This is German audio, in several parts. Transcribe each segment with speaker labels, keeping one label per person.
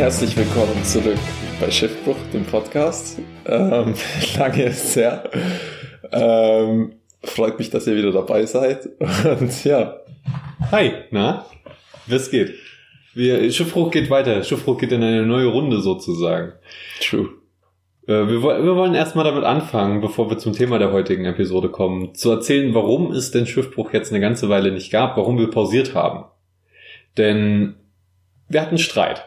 Speaker 1: Herzlich willkommen zurück bei Schiffbruch, dem Podcast. Ähm, lange ist es her. Ähm, freut mich, dass ihr wieder dabei seid. Und ja.
Speaker 2: Hi, na? Was geht? Wir, Schiffbruch geht weiter. Schiffbruch geht in eine neue Runde sozusagen.
Speaker 1: True.
Speaker 2: Äh, wir wollen erstmal damit anfangen, bevor wir zum Thema der heutigen Episode kommen, zu erzählen, warum es den Schiffbruch jetzt eine ganze Weile nicht gab, warum wir pausiert haben. Denn wir hatten Streit.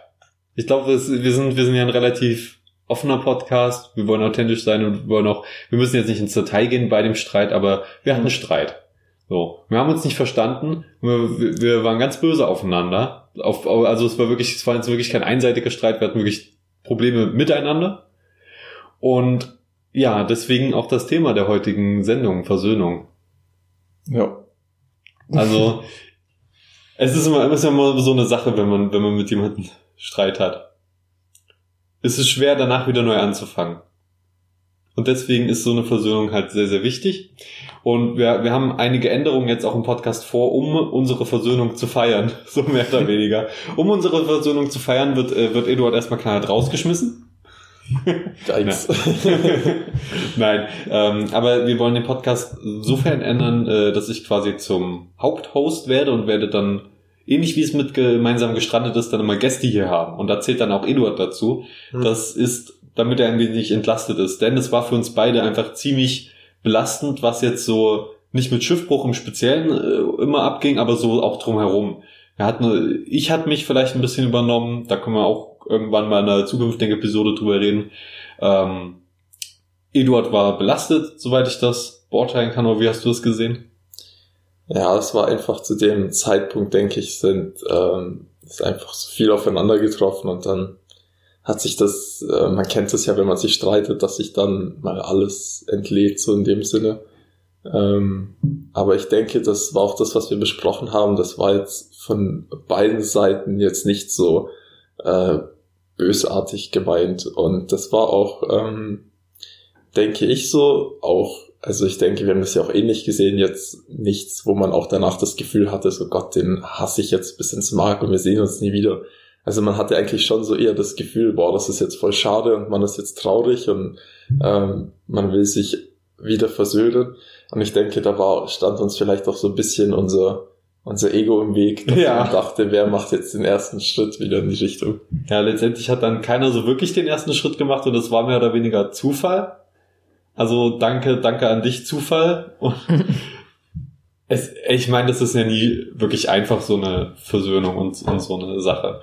Speaker 2: Ich glaube, wir sind, wir sind ja ein relativ offener Podcast. Wir wollen authentisch sein und wir wollen auch, wir müssen jetzt nicht ins Detail gehen bei dem Streit, aber wir hatten Streit. So. Wir haben uns nicht verstanden. Wir, wir- wir waren ganz böse aufeinander. Auf, also es war wirklich, es war jetzt wirklich kein einseitiger Streit. Wir hatten wirklich Probleme miteinander. Und ja, deswegen auch das Thema der heutigen Sendung, Versöhnung.
Speaker 1: Ja.
Speaker 2: Also, es ist immer, es ist immer so eine Sache, wenn man, wenn man mit jemandem Streit hat. Es ist schwer, danach wieder neu anzufangen. Und deswegen ist so eine Versöhnung halt sehr, sehr wichtig. Und wir, wir haben einige Änderungen jetzt auch im Podcast vor, um unsere Versöhnung zu feiern. So mehr oder weniger. Um unsere Versöhnung zu feiern, wird, äh, wird Eduard erstmal knallhart rausgeschmissen.
Speaker 1: Geiz.
Speaker 2: Nein, ähm, aber wir wollen den Podcast sofern ändern, äh, dass ich quasi zum Haupthost werde und werde dann, ähnlich wie es mit gemeinsam gestrandet ist, dann immer Gäste hier haben. Und da zählt dann auch Eduard dazu.
Speaker 1: Hm.
Speaker 2: Das ist, damit er ein wenig entlastet ist. Denn es war für uns beide einfach ziemlich belastend, was jetzt so nicht mit Schiffbruch im Speziellen äh, immer abging, aber so auch drumherum. Wir hatten, ich hatte mich vielleicht ein bisschen übernommen, da können wir auch irgendwann mal in einer zukünftigen Episode drüber reden. Ähm, Eduard war belastet, soweit ich das beurteilen kann, oder wie hast du es gesehen?
Speaker 1: Ja, es war einfach zu dem Zeitpunkt, denke ich, sind ähm, ist einfach so viel aufeinander getroffen und dann hat sich das, äh, man kennt es ja, wenn man sich streitet, dass sich dann mal alles entlädt, so in dem Sinne. Ähm, aber ich denke, das war auch das, was wir besprochen haben. Das war jetzt von beiden Seiten jetzt nicht so äh, bösartig gemeint. Und das war auch, ähm, denke ich so, auch, also ich denke, wir haben das ja auch ähnlich gesehen, jetzt nichts, wo man auch danach das Gefühl hatte, so Gott, den hasse ich jetzt bis ins Mark und wir sehen uns nie wieder. Also man hatte eigentlich schon so eher das Gefühl, boah, das ist jetzt voll schade und man ist jetzt traurig und ähm, man will sich wieder versöhnen. Und ich denke, da war, stand uns vielleicht auch so ein bisschen unser, unser Ego im Weg, dass
Speaker 2: Ja.
Speaker 1: man dachte, wer macht jetzt den ersten Schritt wieder in die Richtung.
Speaker 2: Ja, letztendlich hat dann keiner so wirklich den ersten Schritt gemacht und es war mehr oder weniger Zufall. Also danke, danke an dich, Zufall. Es, ich meine, das ist ja nie wirklich einfach so eine Versöhnung und, und so eine Sache.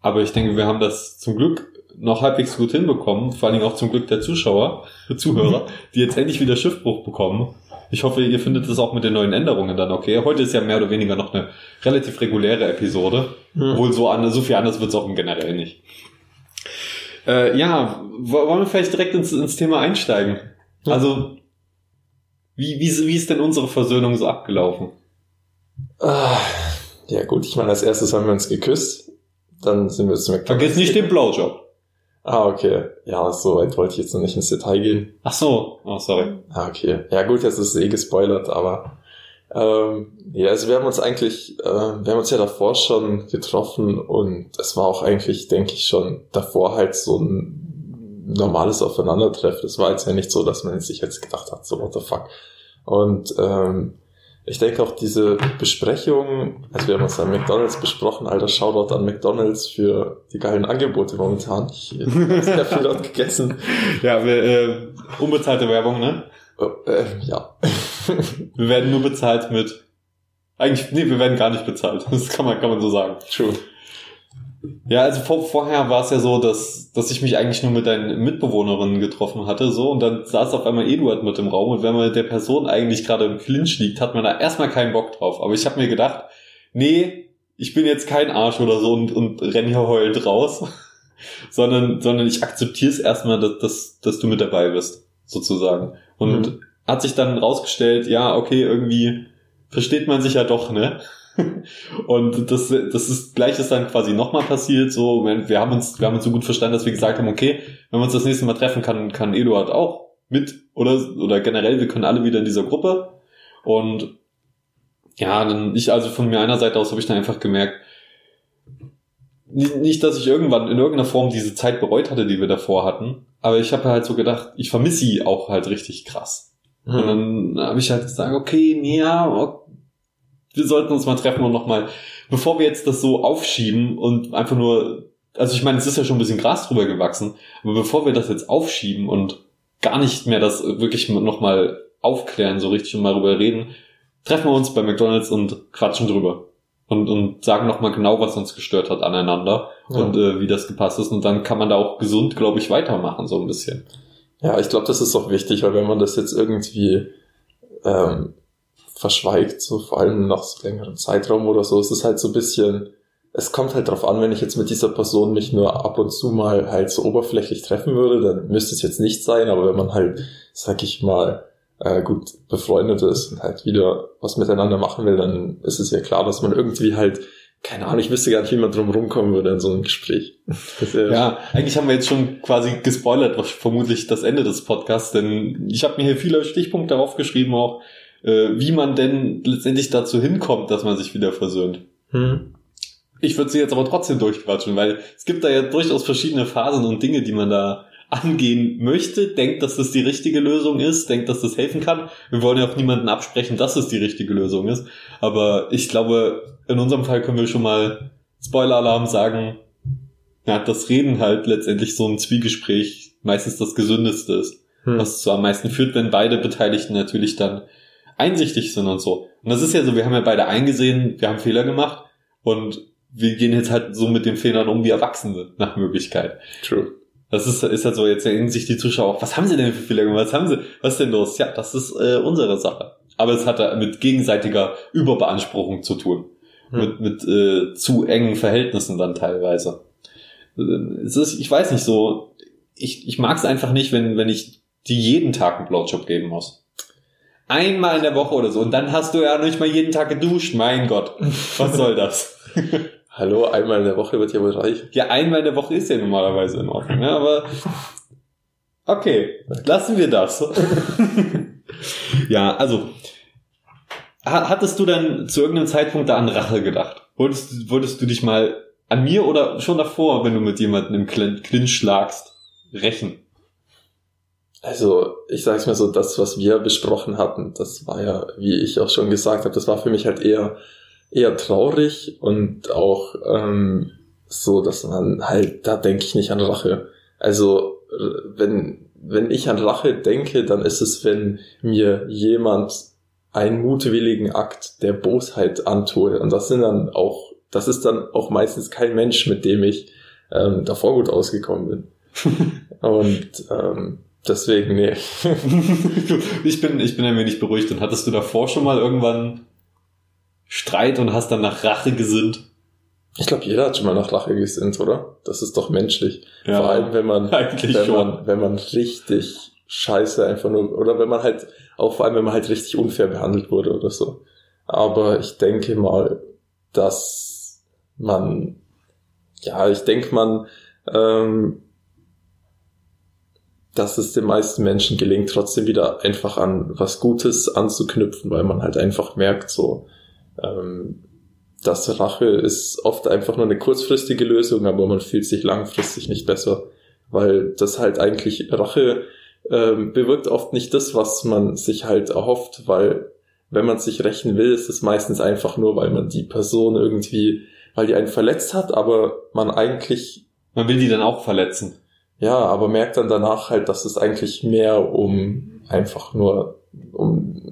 Speaker 2: Aber ich denke, wir haben das zum Glück noch halbwegs gut hinbekommen, vor allen Dingen auch zum Glück der Zuschauer, Zuhörer, die jetzt endlich wieder Schiffbruch bekommen. Ich hoffe, ihr findet es auch mit den neuen Änderungen dann okay. Heute ist ja mehr oder weniger noch eine relativ reguläre Episode. Obwohl so, an, so viel anders wird es auch im Generell nicht. Äh, ja, wo- wollen wir vielleicht direkt ins, ins Thema einsteigen?
Speaker 1: Ja.
Speaker 2: Also, wie, wie, wie ist denn unsere Versöhnung so abgelaufen?
Speaker 1: Ah, ja gut, ich meine, als erstes haben wir uns geküsst, dann sind wir zu McDonald's.
Speaker 2: Vergiss nicht den Blowjob.
Speaker 1: Ah, okay. Ja, so weit wollte ich jetzt noch nicht ins Detail gehen.
Speaker 2: Ach so, oh, sorry.
Speaker 1: Ah, okay. Ja gut, jetzt ist es eh gespoilert, aber ähm, ja, also wir haben uns eigentlich, äh, wir haben uns ja davor schon getroffen und es war auch eigentlich, denke ich, schon davor halt so ein normales Aufeinandertreffen. Es war jetzt ja nicht so, dass man sich jetzt gedacht hat, so what the fuck. Und ähm, ich denke auch diese Besprechung, also wir haben uns an McDonalds besprochen, alter Shoutout an McDonalds für die geilen Angebote momentan. Ich habe sehr viel dort gegessen.
Speaker 2: Ja, wir, äh, unbezahlte Werbung, ne?
Speaker 1: Oh, äh, ja.
Speaker 2: Wir werden nur bezahlt mit. Eigentlich, nee, wir werden gar nicht bezahlt. Das kann man, kann man so sagen.
Speaker 1: True.
Speaker 2: Ja, also vor, vorher war es ja so, dass, dass ich mich eigentlich nur mit deinen Mitbewohnerinnen getroffen hatte, so, und dann saß auf einmal Eduard mit im Raum, und wenn man mit der Person eigentlich gerade im Clinch liegt, hat man da erstmal keinen Bock drauf. Aber ich habe mir gedacht, nee, ich bin jetzt kein Arsch oder so und, und renn hier heulend raus, sondern, sondern ich akzeptiere es erstmal, dass, dass, dass du mit dabei bist, sozusagen. Und
Speaker 1: Mhm.
Speaker 2: hat sich dann rausgestellt, ja, okay, irgendwie versteht man sich ja doch, ne? Und das, das ist gleiches dann quasi nochmal passiert. So, wir haben uns, wir haben uns so gut verstanden, dass wir gesagt haben, okay, wenn wir uns das nächste Mal treffen, kann, kann Eduard auch mit oder, oder generell, wir können alle wieder in dieser Gruppe. Und ja, dann ich also von mir einer Seite aus habe ich dann einfach gemerkt, nicht, nicht, dass ich irgendwann in irgendeiner Form diese Zeit bereut hatte, die wir davor hatten, aber ich habe halt so gedacht, ich vermisse sie auch halt richtig krass. Mhm. Und dann habe ich halt gesagt, okay, ja, wir sollten uns mal treffen und nochmal, bevor wir jetzt das so aufschieben und einfach nur, also ich meine, es ist ja schon ein bisschen Gras drüber gewachsen, aber bevor wir das jetzt aufschieben und gar nicht mehr das wirklich nochmal aufklären, so richtig und mal drüber reden, treffen wir uns bei McDonalds und quatschen drüber. Und, und sagen nochmal genau, was uns gestört hat aneinander ja. und äh, wie das gepasst ist. Und dann kann man da auch gesund, glaube ich, weitermachen, so ein bisschen.
Speaker 1: Ja, ich glaube, das ist auch wichtig, weil wenn man das jetzt irgendwie ähm, verschweigt, so vor allem nach so längerem Zeitraum oder so, ist es halt so ein bisschen, es kommt halt drauf an, wenn ich jetzt mit dieser Person mich nur ab und zu mal halt so oberflächlich treffen würde, dann müsste es jetzt nicht sein, aber wenn man halt, sag ich mal, äh, gut befreundet ist und halt wieder was miteinander machen will, dann ist es ja klar, dass man irgendwie halt keine Ahnung, ich wüsste gar nicht, wie man drum rumkommen würde in so einem Gespräch.
Speaker 2: ja, eigentlich haben wir jetzt schon quasi gespoilert, vermutlich das Ende des Podcasts, denn ich habe mir hier viele Stichpunkte darauf geschrieben, auch äh, wie man denn letztendlich dazu hinkommt, dass man sich wieder versöhnt. Hm. Ich würde sie jetzt aber trotzdem durchquatschen, weil es gibt da ja durchaus verschiedene Phasen und Dinge, die man da angehen möchte, denkt, dass das die richtige Lösung ist, denkt, dass das helfen kann. Wir wollen ja auch niemanden absprechen, dass es die richtige Lösung ist. Aber ich glaube, in unserem Fall können wir schon mal Spoiler-Alarm sagen, ja, das Reden halt letztendlich so ein Zwiegespräch meistens das gesündeste ist. Hm. Was zu am meisten führt, wenn beide Beteiligten natürlich dann einsichtig sind und so. Und das ist ja so, wir haben ja beide eingesehen, wir haben Fehler gemacht und wir gehen jetzt halt so mit den Fehlern um wie Erwachsene nach Möglichkeit. True. Das ist, ist halt so, jetzt erinnern sich die Zuschauer auch, was haben sie denn für Fehler gemacht? Was haben sie, was ist denn los? Ja, das ist äh, unsere Sache. Aber es hat mit gegenseitiger Überbeanspruchung zu tun. Hm. Mit, mit äh, zu engen Verhältnissen dann teilweise. Es ist, ich weiß nicht so, ich, ich mag es einfach nicht, wenn, wenn ich die jeden Tag einen Blowjob geben muss. Einmal in der Woche oder so. Und dann hast du ja nicht mal jeden Tag geduscht. Mein Gott. Was soll das?
Speaker 1: Hallo, einmal in der Woche wird ja wohl reich.
Speaker 2: Ja, einmal in der Woche ist ja normalerweise in Ordnung, ja, aber okay, lassen wir das. ja, also hattest du dann zu irgendeinem Zeitpunkt da an Rache gedacht? Wolltest, wolltest du dich mal an mir oder schon davor, wenn du mit jemandem im Clinch schlagst, rächen?
Speaker 1: Also, ich sag's mal so, das, was wir besprochen hatten, das war ja, wie ich auch schon gesagt habe, das war für mich halt eher eher traurig und auch ähm, so, dass man halt, da denke ich nicht an Rache. Also wenn, wenn ich an Rache denke, dann ist es, wenn mir jemand einen mutwilligen Akt der Bosheit antue. Und das sind dann auch, das ist dann auch meistens kein Mensch, mit dem ich ähm, davor gut ausgekommen bin. und ähm, deswegen, nee.
Speaker 2: ich bin, ich bin ein wenig beruhigt. Und hattest du davor schon mal irgendwann Streit und hast dann nach Rache gesinnt?
Speaker 1: Ich glaube, jeder hat schon mal nach Rache gesinnt, oder? Das ist doch menschlich. Ja, Vor allem, wenn man, wenn schon. man, wenn man richtig scheiße einfach nur, oder wenn man halt, auch vor allem, wenn man halt richtig unfair behandelt wurde oder so. Aber ich denke mal, dass man, ja, ich denke man, ähm, dass es den meisten Menschen gelingt, trotzdem wieder einfach an was Gutes anzuknüpfen, weil man halt einfach merkt, so, ähm, das Rache ist oft einfach nur eine kurzfristige Lösung, aber man fühlt sich langfristig nicht besser, weil das halt eigentlich Rache ähm, bewirkt oft nicht das, was man sich halt erhofft, weil wenn man sich rächen will, ist es meistens einfach nur, weil man die Person irgendwie, weil die einen verletzt hat, aber man eigentlich
Speaker 2: man will die dann auch verletzen.
Speaker 1: Ja, aber merkt dann danach halt, dass es eigentlich mehr um einfach nur um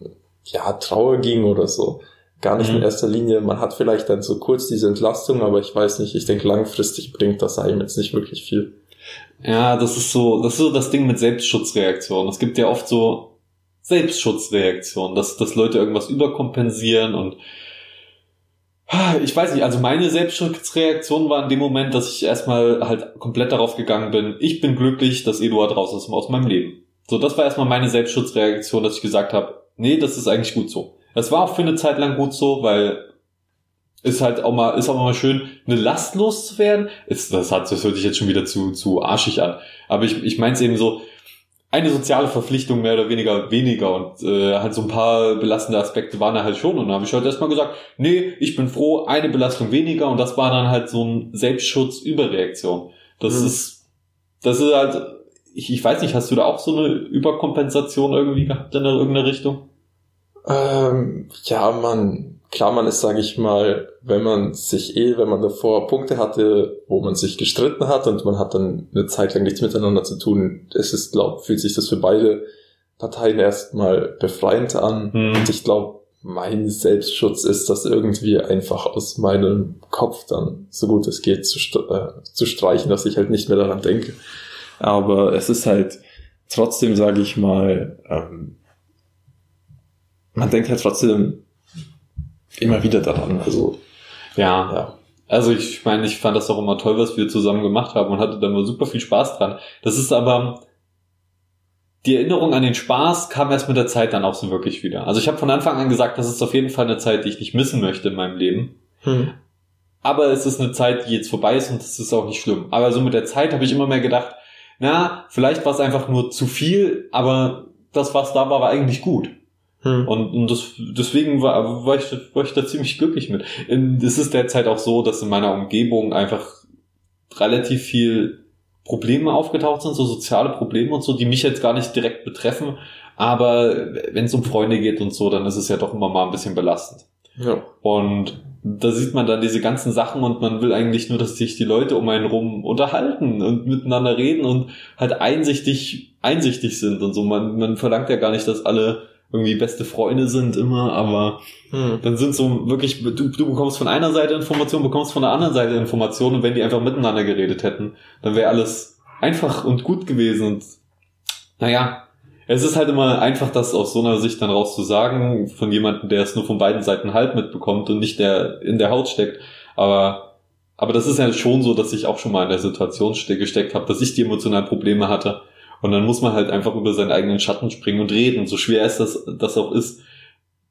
Speaker 1: ja Trauer ging oder so gar nicht mhm. in erster Linie. Man hat vielleicht dann so kurz diese Entlastung, aber ich weiß nicht, ich denke langfristig bringt das einem jetzt nicht wirklich viel.
Speaker 2: Ja, das ist so, das ist so das Ding mit Selbstschutzreaktionen. Es gibt ja oft so Selbstschutzreaktionen, dass, dass Leute irgendwas überkompensieren und ich weiß nicht, also meine Selbstschutzreaktion war in dem Moment, dass ich erstmal halt komplett darauf gegangen bin, ich bin glücklich, dass Eduard raus ist aus meinem Leben. So, das war erstmal meine Selbstschutzreaktion, dass ich gesagt habe, nee, das ist eigentlich gut so. Das war auch für eine Zeit lang gut so, weil ist halt auch mal, ist auch mal schön, eine Last loszuwerden. Ist, das hat, das hört sich jetzt schon wieder zu, zu arschig an. Aber ich, ich meine es eben so, eine soziale Verpflichtung mehr oder weniger weniger und äh, halt so ein paar belastende Aspekte waren da halt schon und dann habe ich halt erstmal gesagt, nee, ich bin froh, eine Belastung weniger und das war dann halt so ein Selbstschutz Überreaktion. Das mhm. ist das ist halt ich, ich weiß nicht, hast du da auch so eine Überkompensation irgendwie gehabt in irgendeiner Richtung?
Speaker 1: Ähm, ja, man, klar, man ist, sage ich mal, wenn man sich eh, wenn man davor Punkte hatte, wo man sich gestritten hat und man hat dann eine Zeit lang nichts miteinander zu tun, es ist, glaub, fühlt sich das für beide Parteien erstmal befreiend an. Hm. Und ich glaube, mein Selbstschutz ist das irgendwie einfach aus meinem Kopf dann, so gut es geht, zu, äh, zu streichen, dass ich halt nicht mehr daran denke. Aber es ist halt trotzdem, sage ich mal, ähm, man denkt halt trotzdem immer wieder daran. Also
Speaker 2: ja. ja. Also ich meine, ich fand das auch immer toll, was wir zusammen gemacht haben und hatte da nur super viel Spaß dran. Das ist aber die Erinnerung an den Spaß kam erst mit der Zeit dann auch so wirklich wieder. Also ich habe von Anfang an gesagt, das ist auf jeden Fall eine Zeit, die ich nicht missen möchte in meinem Leben. Hm. Aber es ist eine Zeit, die jetzt vorbei ist und das ist auch nicht schlimm. Aber so mit der Zeit habe ich immer mehr gedacht, na, vielleicht war es einfach nur zu viel, aber das, was da war, war eigentlich gut. Hm. Und, und das, deswegen war, war, ich, war ich da ziemlich glücklich mit. Es ist derzeit auch so, dass in meiner Umgebung einfach relativ viel Probleme aufgetaucht sind, so soziale Probleme und so, die mich jetzt gar nicht direkt betreffen. Aber wenn es um Freunde geht und so, dann ist es ja doch immer mal ein bisschen belastend. Ja. Und da sieht man dann diese ganzen Sachen und man will eigentlich nur, dass sich die Leute um einen rum unterhalten und miteinander reden und halt einsichtig, einsichtig sind und so. Man, man verlangt ja gar nicht, dass alle irgendwie beste Freunde sind immer, aber hm. dann sind so wirklich, du, du bekommst von einer Seite Informationen, bekommst von der anderen Seite Informationen und wenn die einfach miteinander geredet hätten, dann wäre alles einfach und gut gewesen und naja, es ist halt immer einfach, das aus so einer Sicht dann raus zu sagen, von jemandem, der es nur von beiden Seiten halb mitbekommt und nicht der in der Haut steckt. Aber, aber das ist ja schon so, dass ich auch schon mal in der Situation gesteckt habe, dass ich die emotionalen Probleme hatte und dann muss man halt einfach über seinen eigenen Schatten springen und reden. So schwer ist das, das auch ist.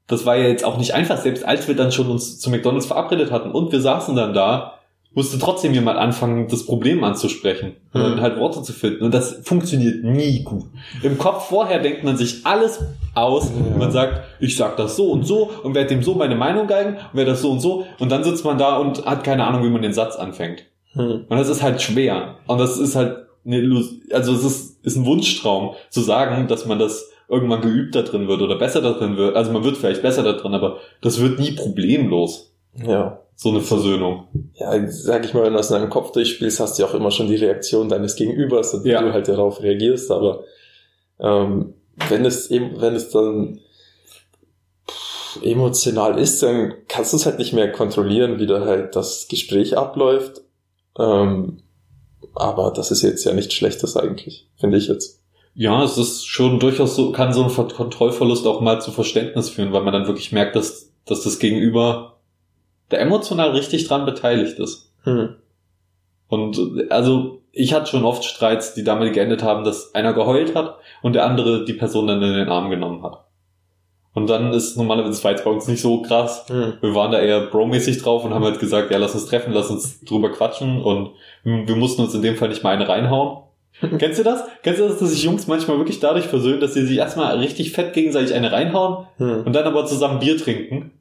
Speaker 2: Das war ja jetzt auch nicht einfach, selbst als wir dann schon uns zu McDonalds verabredet hatten und wir saßen dann da, musste trotzdem jemand anfangen, das Problem anzusprechen mhm. und halt Worte zu finden. Und das funktioniert nie gut. Im Kopf vorher denkt man sich alles aus. Ja. Man sagt, ich sag das so und so und werde dem so meine Meinung geigen und werde das so und so. Und dann sitzt man da und hat keine Ahnung, wie man den Satz anfängt. Mhm. Und das ist halt schwer. Und das ist halt eine Illus also es ist, ist ein Wunschtraum zu sagen, dass man das irgendwann geübt da drin wird oder besser da drin wird. Also man wird vielleicht besser da drin, aber das wird nie problemlos.
Speaker 1: Ja.
Speaker 2: So eine Versöhnung.
Speaker 1: Ja, sag ich mal, wenn du aus deinem Kopf durchspielst, hast du ja auch immer schon die Reaktion deines Gegenübers und ja. du halt darauf reagierst, aber ähm, wenn es eben, wenn es dann emotional ist, dann kannst du es halt nicht mehr kontrollieren, wie da halt das Gespräch abläuft. Ähm, aber das ist jetzt ja nichts Schlechtes eigentlich, finde ich jetzt.
Speaker 2: Ja, es ist schon durchaus so, kann so ein Kontrollverlust auch mal zu Verständnis führen, weil man dann wirklich merkt, dass, dass das Gegenüber der emotional richtig dran beteiligt ist. Hm. Und also ich hatte schon oft Streits, die damit geendet haben, dass einer geheult hat und der andere die Person dann in den Arm genommen hat. Und dann ist normalerweise jetzt bei uns nicht so krass. Mhm. Wir waren da eher bromäßig drauf und haben halt gesagt, ja, lass uns treffen, lass uns drüber quatschen und wir mussten uns in dem Fall nicht mal eine reinhauen. Kennst du das? Kennst du das, dass sich Jungs manchmal wirklich dadurch versöhnen, dass sie sich erstmal richtig fett gegenseitig eine reinhauen mhm. und dann aber zusammen Bier trinken?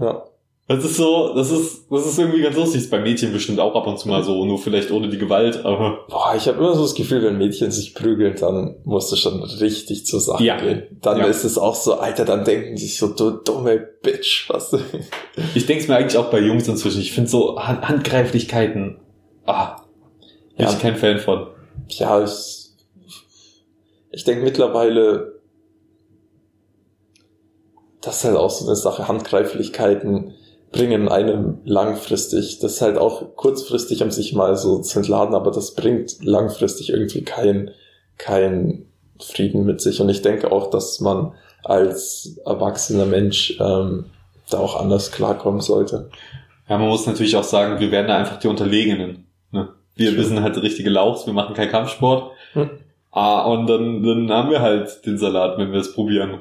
Speaker 2: Ja. Das ist so, das ist, das ist irgendwie ganz lustig. Ist bei Mädchen bestimmt auch ab und zu mal so, nur vielleicht ohne die Gewalt, aber.
Speaker 1: Boah, ich habe immer so das Gefühl, wenn Mädchen sich prügeln, dann musst du schon richtig zur Sache ja. gehen. Dann ja. ist es auch so, Alter, dann denken die sich so, du dumme Bitch, was du.
Speaker 2: Ich denk's mir eigentlich auch bei Jungs inzwischen. Ich finde so Handgreiflichkeiten, ah, bin ja. ich kein Fan von.
Speaker 1: Ja, ich, ich denke mittlerweile, das ist halt auch so eine Sache, Handgreiflichkeiten bringen einem langfristig, das ist halt auch kurzfristig um sich mal so zu entladen, aber das bringt langfristig irgendwie kein, kein Frieden mit sich. Und ich denke auch, dass man als erwachsener Mensch ähm, da auch anders klarkommen sollte.
Speaker 2: Ja, man muss natürlich auch sagen, wir werden da einfach die Unterlegenen. Ne? Wir, wir sind halt richtige Lauchs, wir machen keinen Kampfsport. Hm. Ah, und dann, dann haben wir halt den Salat, wenn wir es probieren.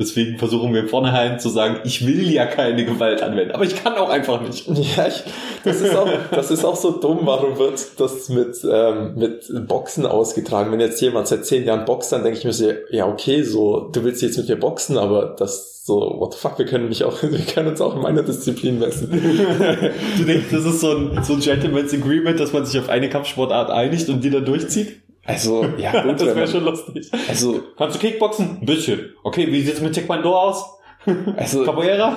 Speaker 2: Deswegen versuchen wir vornherein zu sagen, ich will ja keine Gewalt anwenden, aber ich kann auch einfach nicht.
Speaker 1: Ja, ich, das, ist auch, das ist auch so dumm. Warum wird das mit, ähm, mit Boxen ausgetragen? Wenn jetzt jemand seit zehn Jahren boxt, dann denke ich mir so, ja, okay, so, du willst jetzt mit mir boxen, aber das so, what the fuck, wir können mich auch, wir können uns auch in meiner Disziplin messen.
Speaker 2: du denkst, das ist so ein, so ein Gentleman's Agreement, dass man sich auf eine Kampfsportart einigt und die dann durchzieht?
Speaker 1: Also, ja,
Speaker 2: gut, das wäre schon lustig. Also, kannst du Kickboxen? Ein bisschen. Okay, wie sieht's mit Taekwondo aus?
Speaker 1: Also,
Speaker 2: Capoeira?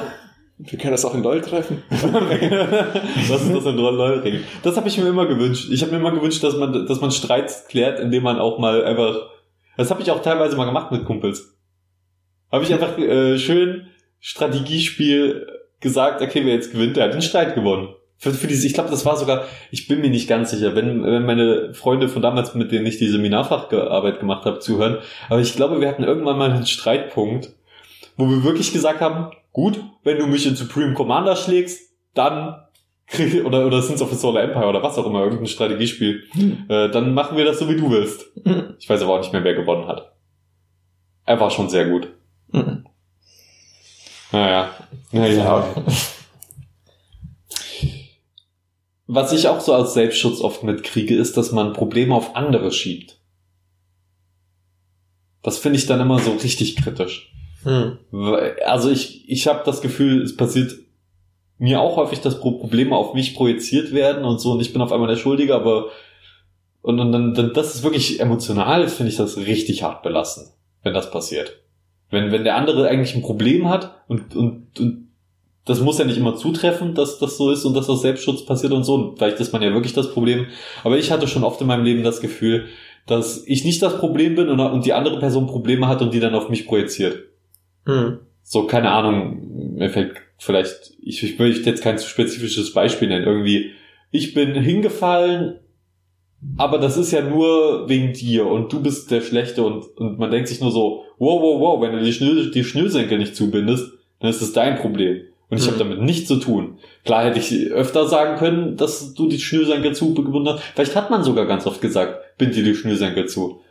Speaker 1: Wir können das auch in LOL treffen.
Speaker 2: Was ist das in LOL-Regeln? Das habe ich mir immer gewünscht. Ich habe mir immer gewünscht, dass man, dass man Streits klärt, indem man auch mal einfach. Das habe ich auch teilweise mal gemacht mit Kumpels. Habe ich einfach äh, schön Strategiespiel gesagt, okay, wer jetzt gewinnt, der hat den Streit gewonnen. Für, für diese, ich glaube, das war sogar, ich bin mir nicht ganz sicher, wenn, wenn meine Freunde von damals, mit denen ich die Seminarfacharbeit gemacht habe, zuhören, aber ich glaube, wir hatten irgendwann mal einen Streitpunkt, wo wir wirklich gesagt haben, gut, wenn du mich in Supreme Commander schlägst, dann krieg, oder, oder Sins of the Solar Empire oder was auch immer, irgendein Strategiespiel, hm. äh, dann machen wir das so, wie du willst. Hm. Ich weiß aber auch nicht mehr, wer gewonnen hat. Er war schon sehr gut. Hm. Naja. Naja. Ja. Was ich auch so als Selbstschutz oft mitkriege, ist, dass man Probleme auf andere schiebt. Das finde ich dann immer so richtig kritisch. Hm. Also ich, ich habe das Gefühl, es passiert mir auch häufig, dass Probleme auf mich projiziert werden und so und ich bin auf einmal der Schuldige, aber und, und dann, dann das ist wirklich emotional, finde ich das richtig hart belastend, wenn das passiert. Wenn, wenn der andere eigentlich ein Problem hat und, und, und das muss ja nicht immer zutreffen, dass das so ist und dass das Selbstschutz passiert und so. Und vielleicht ist man ja wirklich das Problem. Aber ich hatte schon oft in meinem Leben das Gefühl, dass ich nicht das Problem bin und, und die andere Person Probleme hat und die dann auf mich projiziert. Hm. So, keine Ahnung, mir fällt vielleicht, ich, ich möchte jetzt kein zu spezifisches Beispiel nennen. Irgendwie, ich bin hingefallen, aber das ist ja nur wegen dir und du bist der Schlechte und, und man denkt sich nur so, wow, wow, wow, wenn du die, Schnür, die Schnürsenkel nicht zubindest, dann ist es dein Problem. Und ich mhm. habe damit nichts zu tun. Klar hätte ich öfter sagen können, dass du die Schnürsenkel zugebunden hast. Vielleicht hat man sogar ganz oft gesagt, bind dir die Schnürsenkel zu.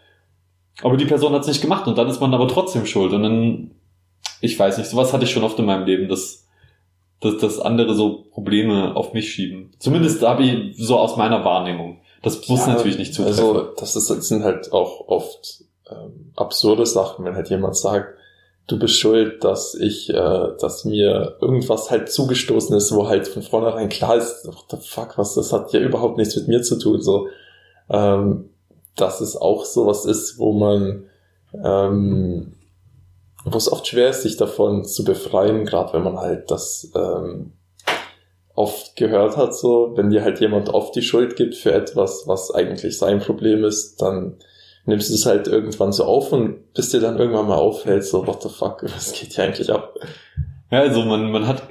Speaker 2: Aber die Person hat es nicht gemacht und dann ist man aber trotzdem schuld. Und dann, ich weiß nicht, sowas hatte ich schon oft in meinem Leben, dass, dass, dass andere so Probleme auf mich schieben. Zumindest habe ich so aus meiner Wahrnehmung. Das muss ja, natürlich nicht zutreffen.
Speaker 1: Also das, ist, das sind halt auch oft ähm, absurde Sachen, wenn halt jemand sagt, du bist schuld, dass ich, äh, dass mir irgendwas halt zugestoßen ist, wo halt von vornherein klar ist, what the fuck, was, das hat ja überhaupt nichts mit mir zu tun, so, ähm, dass es auch sowas ist, wo man, ähm, wo es oft schwer ist, sich davon zu befreien, gerade wenn man halt das ähm, oft gehört hat, so, wenn dir halt jemand oft die Schuld gibt für etwas, was eigentlich sein Problem ist, dann nimmst du es halt irgendwann so auf und bis dir dann irgendwann mal auffällt, so, what the fuck, was geht hier eigentlich ab?
Speaker 2: Ja, also man, man hat,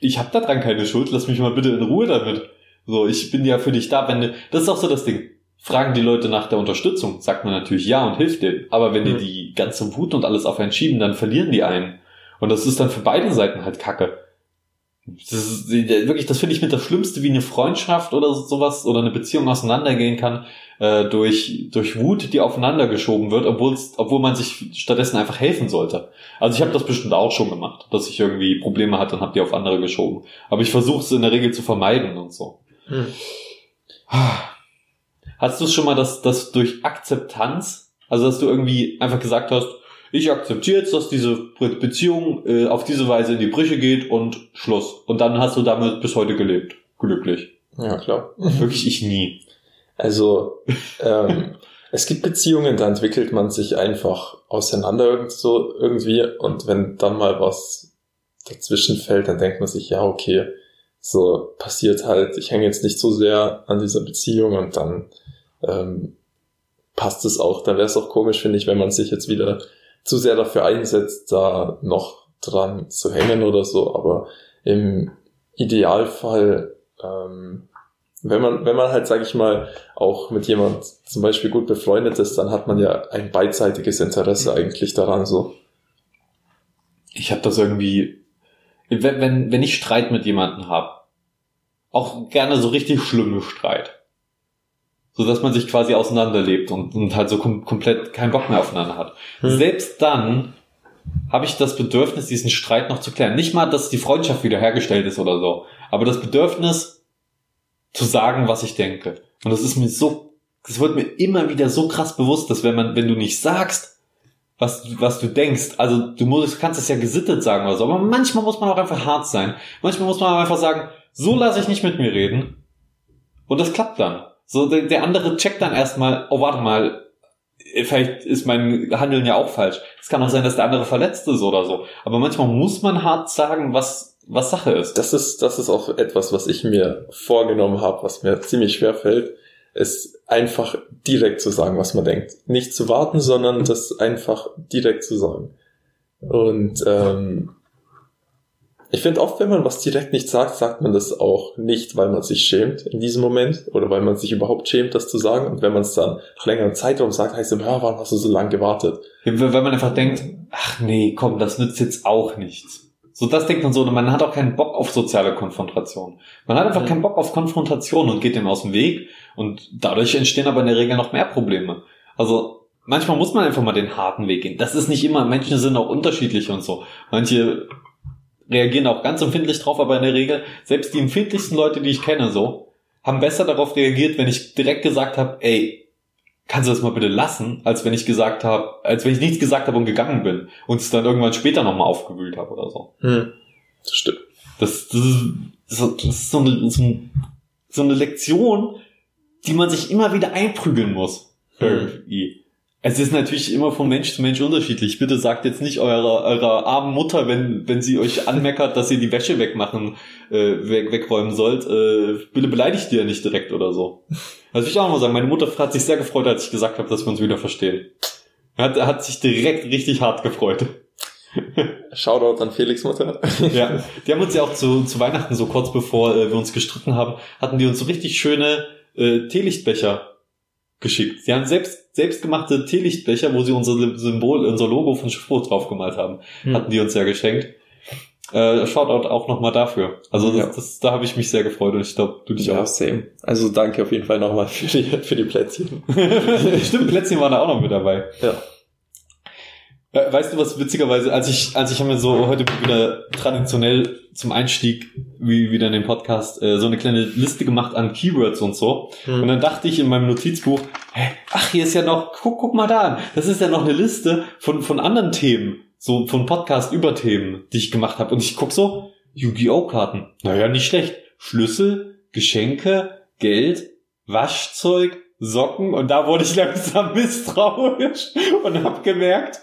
Speaker 2: ich habe da dran keine Schuld, lass mich mal bitte in Ruhe damit. So, ich bin ja für dich da, wenn das ist auch so das Ding. Fragen die Leute nach der Unterstützung, sagt man natürlich ja und hilft denen. Aber wenn mhm. die die ganze Wut und alles auf einen schieben, dann verlieren die einen. Und das ist dann für beide Seiten halt Kacke. Das ist wirklich, das finde ich mit das Schlimmste, wie eine Freundschaft oder sowas oder eine Beziehung auseinandergehen kann, äh, durch, durch Wut, die aufeinander geschoben wird, obwohl obwohl man sich stattdessen einfach helfen sollte. Also ich habe das bestimmt auch schon gemacht, dass ich irgendwie Probleme hatte und habe die auf andere geschoben. Aber ich versuche es in der Regel zu vermeiden und so. Hm. Hast du es schon mal, dass, dass durch Akzeptanz, also dass du irgendwie einfach gesagt hast, ich akzeptiere jetzt, dass diese Beziehung äh, auf diese Weise in die Brüche geht und Schluss. Und dann hast du damit bis heute gelebt. Glücklich.
Speaker 1: Ja, klar.
Speaker 2: Wirklich ich nie.
Speaker 1: Also, ähm, es gibt Beziehungen, da entwickelt man sich einfach auseinander so irgendwie und wenn dann mal was dazwischen fällt, dann denkt man sich, ja, okay, so passiert halt, ich hänge jetzt nicht so sehr an dieser Beziehung und dann ähm, passt es auch. Dann wäre es auch komisch, finde ich, wenn man sich jetzt wieder zu sehr dafür einsetzt, da noch dran zu hängen oder so, aber im Idealfall ähm, wenn man, wenn man halt, sag ich mal, auch mit jemand zum Beispiel gut befreundet ist, dann hat man ja ein beidseitiges Interesse eigentlich daran so.
Speaker 2: Ich habe das irgendwie, wenn, wenn, wenn ich Streit mit jemandem habe, auch gerne so richtig schlimme Streit. So dass man sich quasi auseinanderlebt und, und halt so kom komplett keinen Bock mehr aufeinander hat. Hm. Selbst dann habe ich das Bedürfnis, diesen Streit noch zu klären. Nicht mal, dass die Freundschaft wiederhergestellt ist oder so, aber das Bedürfnis zu sagen, was ich denke. Und das ist mir so, das wird mir immer wieder so krass bewusst, dass wenn man, wenn du nicht sagst, was, was du denkst, also du musst, kannst es ja gesittet sagen oder so, aber manchmal muss man auch einfach hart sein. Manchmal muss man einfach sagen, so lasse ich nicht mit mir reden. Und das klappt dann. So, der, der andere checkt dann erstmal, oh, warte mal, vielleicht ist mein Handeln ja auch falsch. Es kann auch sein, dass der andere verletzt ist oder so. Aber manchmal muss man hart sagen, was, was Sache ist.
Speaker 1: Das ist, das ist auch etwas, was ich mir vorgenommen habe, was mir ziemlich schwer fällt, ist einfach direkt zu sagen, was man denkt. Nicht zu warten, sondern das einfach direkt zu sagen. Und ähm, ich finde oft, wenn man was direkt nicht sagt, sagt man das auch nicht, weil man sich schämt in diesem Moment oder weil man sich überhaupt schämt, das zu sagen. Und wenn man es dann nach längerem Zeitraum sagt, heißt es, ja, warum hast du so lange gewartet?
Speaker 2: Wenn man einfach denkt, ach nee, komm, das nützt jetzt auch nichts. So, das denkt man so, und man hat auch keinen Bock auf soziale Konfrontation. Man hat einfach keinen Bock auf Konfrontation und geht dem aus dem Weg. Und dadurch entstehen aber in der Regel noch mehr Probleme. Also, manchmal muss man einfach mal den harten Weg gehen. Das ist nicht immer, Menschen sind auch unterschiedlich und so. Manche reagieren auch ganz empfindlich drauf, aber in der Regel, selbst die empfindlichsten Leute, die ich kenne, so, haben besser darauf reagiert, wenn ich direkt gesagt habe, ey, kannst du das mal bitte lassen, als wenn ich gesagt habe, als wenn ich nichts gesagt habe und gegangen bin und es dann irgendwann später nochmal aufgewühlt habe oder so.
Speaker 1: Hm. Das stimmt.
Speaker 2: Das, das, ist, das ist so eine, so, eine Lektion, die man sich immer wieder einprügeln muss. Hm. Es ist natürlich immer von Mensch zu Mensch unterschiedlich. Bitte sagt jetzt nicht eurer, eurer armen Mutter, wenn, wenn sie euch anmeckert, dass ihr die Wäsche wegmachen, äh, weg, wegräumen sollt, äh, bitte beleidigt ihr nicht direkt oder so. Also ich auch mal sagen, meine Mutter hat sich sehr gefreut, als ich gesagt habe, dass wir uns wieder verstehen. Hat, hat sich direkt richtig hart gefreut.
Speaker 1: Shoutout an Felix Mutter.
Speaker 2: ja, die haben uns ja auch zu, zu Weihnachten, so kurz bevor äh, wir uns gestritten haben, hatten die uns so richtig schöne äh, Teelichtbecher geschickt. Sie haben selbst selbstgemachte Teelichtbecher, wo sie unser Symbol, unser Logo von Schiffbruch draufgemalt haben, hm. hatten die uns ja geschenkt. Äh, Shoutout auch nochmal dafür. Also das, das, da habe ich mich sehr gefreut und ich glaube, du dich ja, auch.
Speaker 1: same. Also danke auf jeden Fall nochmal für die, für die Plätzchen.
Speaker 2: Stimmt, Plätzchen waren da auch noch mit dabei.
Speaker 1: Ja.
Speaker 2: Äh, weißt du was, witzigerweise, als ich, als ich habe mir so heute wieder traditionell zum Einstieg, wie wieder in den Podcast, äh, so eine kleine Liste gemacht an Keywords und so. Hm. Und dann dachte ich in meinem Notizbuch, hä, ach, hier ist ja noch, guck, guck mal da an, das ist ja noch eine Liste von, von anderen Themen, so von Podcast über Themen, die ich gemacht habe. Und ich guck so, Yu-Gi-Oh! Karten. Naja, nicht schlecht. Schlüssel, Geschenke, Geld, Waschzeug, Socken und da wurde ich langsam misstrauisch und habe gemerkt,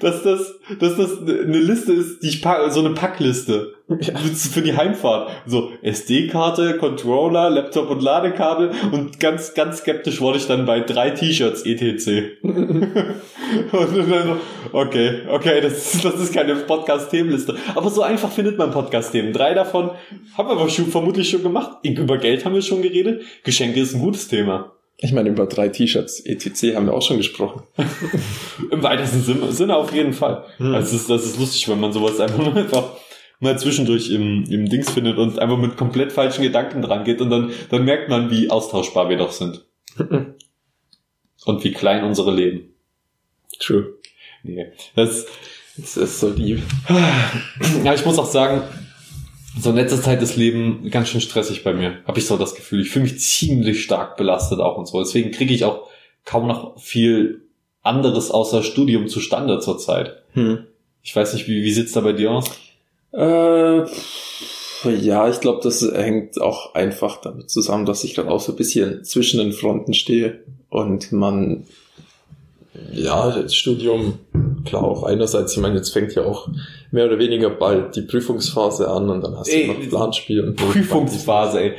Speaker 2: dass das, dass das eine Liste ist, die ich pack, so eine Packliste ja. für die Heimfahrt. So SD-Karte, Controller, Laptop und Ladekabel und ganz, ganz skeptisch wurde ich dann bei drei T-Shirts etc. und dann, okay, okay, das, das ist keine Podcast-Themenliste. Aber so einfach findet man Podcast-Themen. Drei davon haben wir aber schon, vermutlich schon gemacht. Über Geld haben wir schon geredet. Geschenke ist ein gutes Thema.
Speaker 1: Ich meine, über drei T-Shirts etc. haben wir auch schon gesprochen.
Speaker 2: Im weitesten Sinne auf jeden Fall. Hm. Also das, ist, das ist lustig, wenn man sowas einfach einfach mal zwischendurch im, im Dings findet und einfach mit komplett falschen Gedanken dran geht und dann, dann merkt man, wie austauschbar wir doch sind. und wie klein unsere Leben.
Speaker 1: True.
Speaker 2: Nee, das, das ist so lieb. Ja, ich muss auch sagen, so in letzter Zeit ist Leben ganz schön stressig bei mir. Habe ich so das Gefühl. Ich fühle mich ziemlich stark belastet auch und so. Deswegen kriege ich auch kaum noch viel anderes außer Studium zustande zurzeit. Hm. Ich weiß nicht, wie, wie sieht's da bei dir aus?
Speaker 1: Äh, ja, ich glaube, das hängt auch einfach damit zusammen, dass ich gerade auch so ein bisschen zwischen den Fronten stehe und man ja, das Studium, klar auch einerseits, ich meine, jetzt fängt ja auch mehr oder weniger bald die Prüfungsphase an und dann hast ey, du noch Planspiel und
Speaker 2: Prüfungsphase, ey.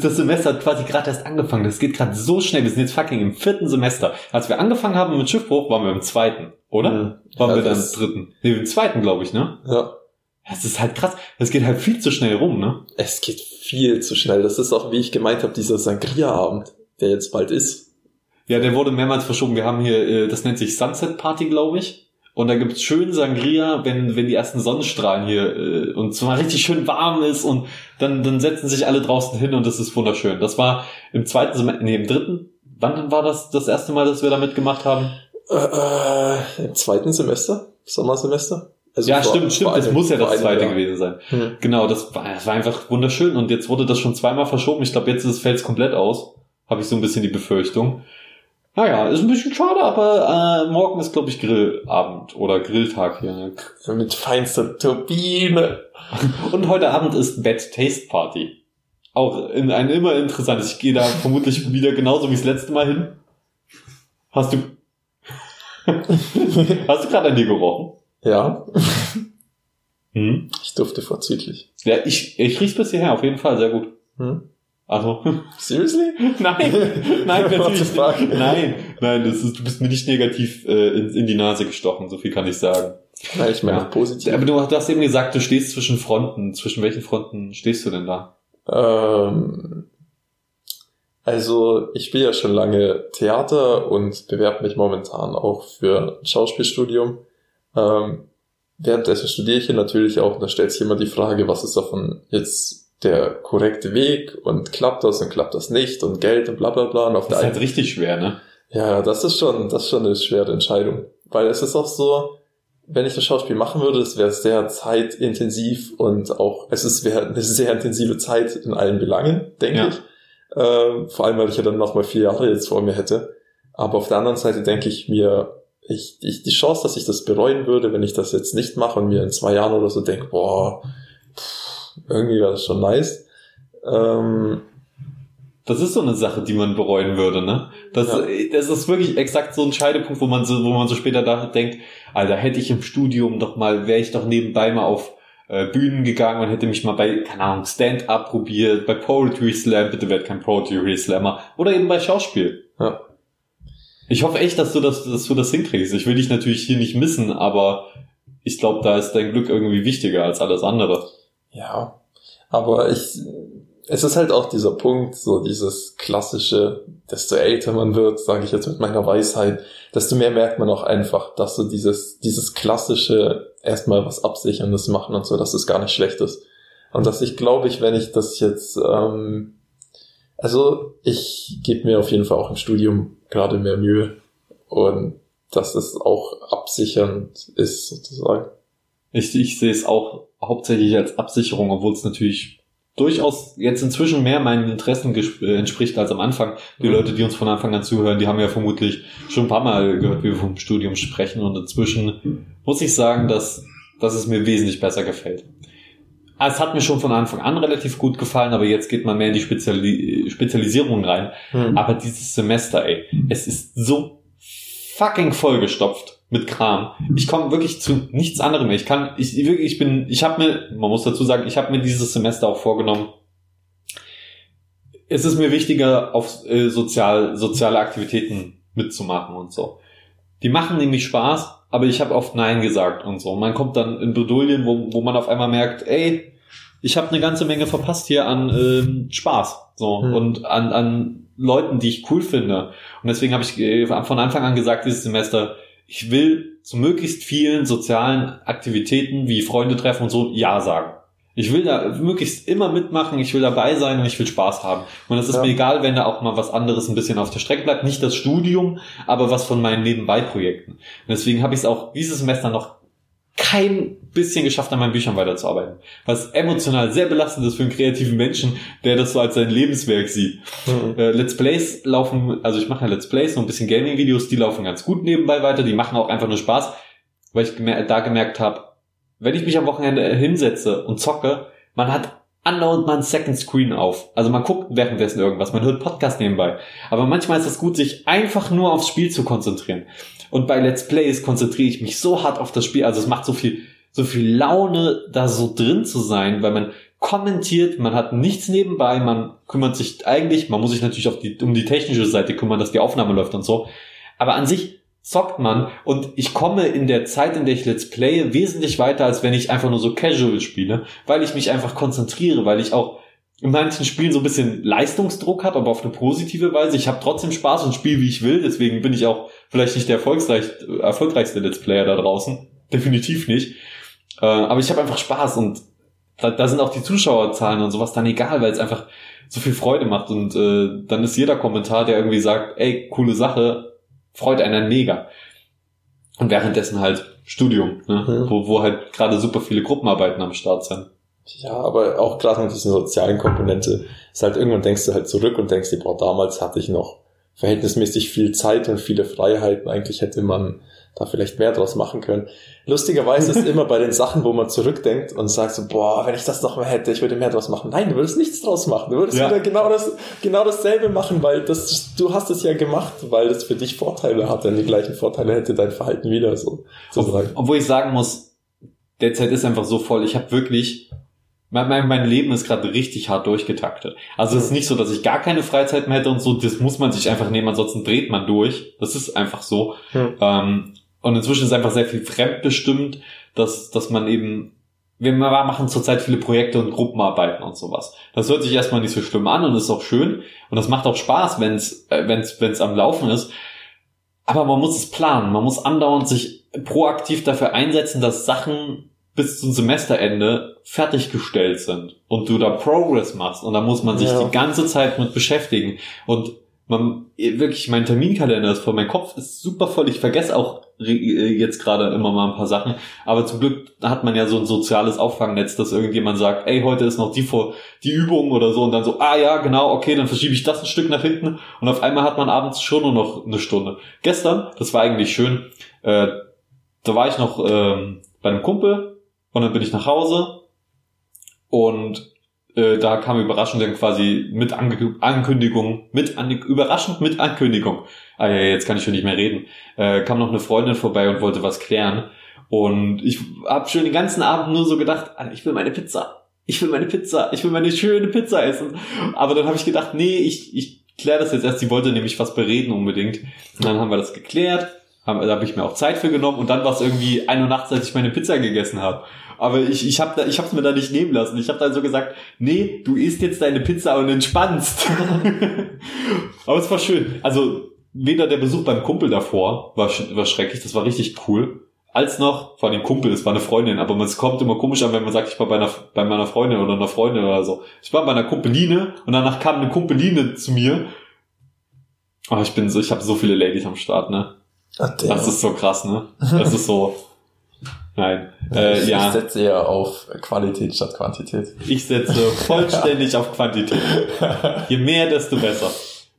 Speaker 2: Das Semester hat quasi gerade erst angefangen. Das geht gerade so schnell. Wir sind jetzt fucking im vierten Semester. Als wir angefangen haben mit Schiffbruch, waren wir im zweiten, oder? Mhm. Waren ja, wir dann im dritten? Nee, im zweiten, glaube ich, ne?
Speaker 1: Ja.
Speaker 2: Das ist halt krass. Das geht halt viel zu schnell rum, ne?
Speaker 1: Es geht viel zu schnell. Das ist auch, wie ich gemeint habe, dieser Sangria-Abend, der jetzt bald ist.
Speaker 2: Ja, der wurde mehrmals verschoben. Wir haben hier, äh, das nennt sich Sunset Party, glaube ich. Und da gibt's schön Sangria, wenn, wenn die ersten Sonnenstrahlen hier äh, und zwar richtig schön warm ist und dann, dann setzen sich alle draußen hin und das ist wunderschön. Das war im zweiten Semester, nee, im dritten. Wann war das das erste Mal, dass wir da mitgemacht haben?
Speaker 1: Äh, äh, Im zweiten Semester? Sommersemester.
Speaker 2: Also ja, vor, stimmt, stimmt. Das muss ja das zweite Jahr. gewesen sein. Hm. Genau, das war, das war einfach wunderschön. Und jetzt wurde das schon zweimal verschoben. Ich glaube, jetzt fällt es komplett aus. Habe ich so ein bisschen die Befürchtung. Naja, ist ein bisschen schade, aber äh, morgen ist, glaube ich, Grillabend oder Grilltag hier. Ne?
Speaker 1: Mit feinster Turbine.
Speaker 2: Und heute Abend ist Bad Taste Party. Auch in ein immer interessantes. Ich gehe da vermutlich wieder genauso wie das letzte Mal hin. Hast du. Hast du gerade an dir gerochen?
Speaker 1: Ja. Hm? Ich durfte vorzüglich.
Speaker 2: Ja, ich, ich riech's bis hierher, auf jeden Fall, sehr gut. Hm? Also.
Speaker 1: Seriously?
Speaker 2: Nein, nein, natürlich nicht. Nein, nein, das ist, du bist mir nicht negativ äh, in, in die Nase gestochen, so viel kann ich sagen.
Speaker 1: Nein, ich meine ja. positiv.
Speaker 2: Aber du, du hast eben gesagt, du stehst zwischen Fronten. Zwischen welchen Fronten stehst du denn da?
Speaker 1: Ähm, also ich spiele ja schon lange Theater und bewerbe mich momentan auch für ein Schauspielstudium. Ähm, währenddessen studiere ich hier natürlich auch, und da stellt sich immer die Frage, was ist davon jetzt der korrekte Weg und klappt das und klappt das nicht und Geld und bla bla bla. Und auf
Speaker 2: das ist halt richtig schwer, ne?
Speaker 1: Ja, das ist schon, das ist schon eine schwere Entscheidung. Weil es ist auch so, wenn ich das Schauspiel machen würde, es wäre sehr zeitintensiv und auch, es ist wäre eine sehr intensive Zeit in allen Belangen, denke ja. ich. Ähm, vor allem, weil ich ja dann noch mal vier Jahre jetzt vor mir hätte. Aber auf der anderen Seite denke ich mir, ich, ich, die Chance, dass ich das bereuen würde, wenn ich das jetzt nicht mache und mir in zwei Jahren oder so denke, boah, pff, irgendwie wäre das schon nice. Ähm,
Speaker 2: das ist so eine Sache, die man bereuen würde, ne? Das, ja. das ist wirklich exakt so ein Scheidepunkt, wo man so, wo man so später da denkt, Alter, hätte ich im Studium doch mal, wäre ich doch nebenbei mal auf äh, Bühnen gegangen und hätte mich mal bei, keine Ahnung, Stand-up probiert, bei Poetry Slam, bitte werd kein Poetry Slammer, oder eben bei Schauspiel. Ja. Ich hoffe echt, dass du das, dass du das hinkriegst. Ich will dich natürlich hier nicht missen, aber ich glaube, da ist dein Glück irgendwie wichtiger als alles andere.
Speaker 1: Ja, aber ich, es ist halt auch dieser Punkt, so dieses klassische, desto älter man wird, sage ich jetzt mit meiner Weisheit, desto mehr merkt man auch einfach, dass so dieses, dieses klassische erstmal was Absicherndes machen und so, dass es gar nicht schlecht ist. Und dass ich glaube ich, wenn ich das jetzt, ähm, also ich gebe mir auf jeden Fall auch im Studium gerade mehr Mühe und dass es auch absichernd ist sozusagen.
Speaker 2: Ich, ich sehe es auch hauptsächlich als Absicherung, obwohl es natürlich durchaus jetzt inzwischen mehr meinen Interessen äh, entspricht als am Anfang. Die mhm. Leute, die uns von Anfang an zuhören, die haben ja vermutlich schon ein paar Mal gehört, wie wir vom Studium sprechen und inzwischen muss ich sagen, dass, dass es mir wesentlich besser gefällt. Es hat mir schon von Anfang an relativ gut gefallen, aber jetzt geht man mehr in die Speziali Spezialisierung rein. Mhm. Aber dieses Semester, ey, es ist so fucking vollgestopft mit Kram. Ich komme wirklich zu nichts anderem mehr. Ich kann, ich wirklich, ich bin, ich habe mir, man muss dazu sagen, ich habe mir dieses Semester auch vorgenommen. Es ist mir wichtiger, auf äh, sozial, soziale Aktivitäten mitzumachen und so. Die machen nämlich Spaß, aber ich habe oft Nein gesagt und so. Man kommt dann in Bredouillen, wo, wo man auf einmal merkt, ey, ich habe eine ganze Menge verpasst hier an ähm, Spaß so hm. und an, an Leuten, die ich cool finde. Und deswegen habe ich äh, von Anfang an gesagt, dieses Semester, ich will zu möglichst vielen sozialen Aktivitäten wie Freunde treffen und so Ja sagen. Ich will da möglichst immer mitmachen, ich will dabei sein und ich will Spaß haben. Und es ist ja. mir egal, wenn da auch mal was anderes ein bisschen auf der Strecke bleibt. Nicht das Studium, aber was von meinen Nebenbei-Projekten. Und deswegen habe ich es auch dieses Semester noch kein bisschen geschafft, an meinen Büchern weiterzuarbeiten. Was emotional sehr belastend ist für einen kreativen Menschen, der das so als sein Lebenswerk sieht. Mhm. Äh, Let's Plays laufen, also ich mache ja Let's Plays, so ein bisschen Gaming-Videos, die laufen ganz gut nebenbei weiter, die machen auch einfach nur Spaß, weil ich gemer da gemerkt habe, wenn ich mich am Wochenende hinsetze und zocke, man hat andauernd mal ein Second Screen auf. Also man guckt währenddessen irgendwas, man hört Podcast nebenbei. Aber manchmal ist es gut, sich einfach nur aufs Spiel zu konzentrieren. Und bei Let's Plays konzentriere ich mich so hart auf das Spiel. Also es macht so viel, so viel Laune, da so drin zu sein, weil man kommentiert, man hat nichts nebenbei, man kümmert sich eigentlich, man muss sich natürlich auf die, um die technische Seite kümmern, dass die Aufnahme läuft und so. Aber an sich zockt man und ich komme in der Zeit, in der ich Let's Playe, wesentlich weiter, als wenn ich einfach nur so casual spiele, weil ich mich einfach konzentriere, weil ich auch in manchen Spielen so ein bisschen Leistungsdruck habe, aber auf eine positive Weise. Ich habe trotzdem Spaß und spiele, wie ich will, deswegen bin ich auch vielleicht nicht der erfolgreichste Let's Player da draußen. Definitiv nicht. Äh, aber ich habe einfach Spaß und da, da sind auch die Zuschauerzahlen und sowas dann egal, weil es einfach so viel Freude macht und äh, dann ist jeder Kommentar, der irgendwie sagt, ey, coole Sache, freut einen mega. Und währenddessen halt Studium, ne? Mhm. wo, wo halt gerade super viele Gruppenarbeiten am Start sind.
Speaker 1: Ja, aber auch gerade mit dieser sozialen Komponente ist halt irgendwann denkst du halt zurück und denkst dir, boah, damals hatte ich noch verhältnismäßig viel Zeit und viele Freiheiten. Eigentlich hätte man da vielleicht mehr draus machen können. Lustigerweise ist immer bei den Sachen, wo man zurückdenkt und sagt so, boah, wenn ich das noch mal hätte, ich würde mehr draus machen. Nein, du würdest nichts draus machen. Du würdest ja. wieder genau das, genau dasselbe machen, weil das, du hast es ja gemacht, weil es für dich Vorteile hat. Denn die gleichen Vorteile hätte dein Verhalten wieder so,
Speaker 2: so Ob, Obwohl ich sagen muss, der Zeit ist einfach so voll. Ich habe wirklich mein, mein, mein Leben ist gerade richtig hart durchgetaktet. Also es ist nicht so, dass ich gar keine Freizeit mehr hätte und so, das muss man sich einfach nehmen, ansonsten dreht man durch. Das ist einfach so. Hm. Ähm, und inzwischen ist einfach sehr viel fremdbestimmt, dass, dass man eben, wir machen zurzeit viele Projekte und Gruppenarbeiten und sowas. Das hört sich erstmal nicht so schlimm an und ist auch schön. Und das macht auch Spaß, wenn es äh, wenn's, wenn's am Laufen ist. Aber man muss es planen. Man muss andauernd sich proaktiv dafür einsetzen, dass Sachen bis zum Semesterende fertiggestellt sind und du da Progress machst und da muss man sich ja. die ganze Zeit mit beschäftigen. Und man, wirklich, mein Terminkalender ist voll, mein Kopf ist super voll, ich vergesse auch jetzt gerade immer mal ein paar Sachen, aber zum Glück hat man ja so ein soziales Auffangnetz, dass irgendjemand sagt, ey, heute ist noch die vor, die Übung oder so. Und dann so, ah ja, genau, okay, dann verschiebe ich das ein Stück nach hinten. Und auf einmal hat man abends schon nur noch eine Stunde. Gestern, das war eigentlich schön, äh, da war ich noch ähm, bei einem Kumpel und dann bin ich nach Hause und äh, da kam überraschend dann quasi mit Ange Ankündigung, mit an überraschend mit Ankündigung. Ah ja, jetzt kann ich schon nicht mehr reden. Äh, kam noch eine Freundin vorbei und wollte was klären. Und ich habe schon den ganzen Abend nur so gedacht, ich will meine Pizza. Ich will meine Pizza. Ich will meine schöne Pizza essen. Aber dann habe ich gedacht, nee, ich, ich kläre das jetzt erst. Sie wollte nämlich was bereden unbedingt. Und dann haben wir das geklärt. Da habe ich mir auch Zeit für genommen. Und dann war es irgendwie ein Uhr nachts, als ich meine Pizza gegessen habe. Aber ich, ich habe ich hab's mir da nicht nehmen lassen. Ich habe dann so gesagt, nee, du isst jetzt deine Pizza und entspannst. Aber es war schön. Also weder der Besuch beim Kumpel davor war, war schrecklich, das war richtig cool, als noch vor dem Kumpel, es war eine Freundin, aber es kommt immer komisch an, wenn man sagt, ich war bei, einer, bei meiner Freundin oder einer Freundin oder so. Ich war bei einer Kumpeline und danach kam eine Kumpeline zu mir. Oh, ich bin so, ich habe so viele Ladies am Start, ne? Ach, das ist so krass, ne? Das ist so. Nein.
Speaker 1: Äh, ich, ja. ich setze eher auf Qualität statt Quantität.
Speaker 2: Ich setze vollständig auf Quantität. Je mehr, desto besser.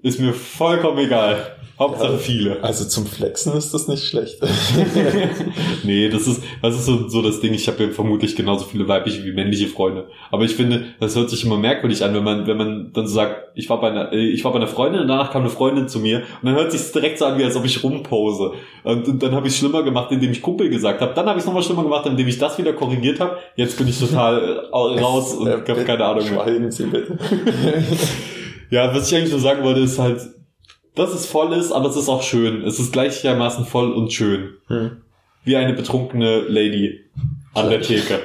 Speaker 2: Ist mir vollkommen egal. Hauptsache ja, viele.
Speaker 1: Also zum Flexen ist das nicht schlecht.
Speaker 2: nee, das ist, das ist so, so das Ding. Ich habe ja vermutlich genauso viele weibliche wie männliche Freunde. Aber ich finde, das hört sich immer merkwürdig an, wenn man, wenn man dann so sagt, ich war bei einer, äh, ich war bei einer Freundin und danach kam eine Freundin zu mir und dann hört sich direkt so an, wie als ob ich rumpose. Und, und dann habe ich schlimmer gemacht, indem ich Kumpel gesagt habe. Dann habe ich es nochmal schlimmer gemacht, indem ich das wieder korrigiert habe. Jetzt bin ich total äh, raus und habe keine Ahnung mehr. Schweigen Sie bitte. ja, was ich eigentlich nur sagen wollte, ist halt, dass es voll ist, aber es ist auch schön. Es ist gleichermaßen voll und schön. Hm. Wie eine betrunkene Lady an der Theke.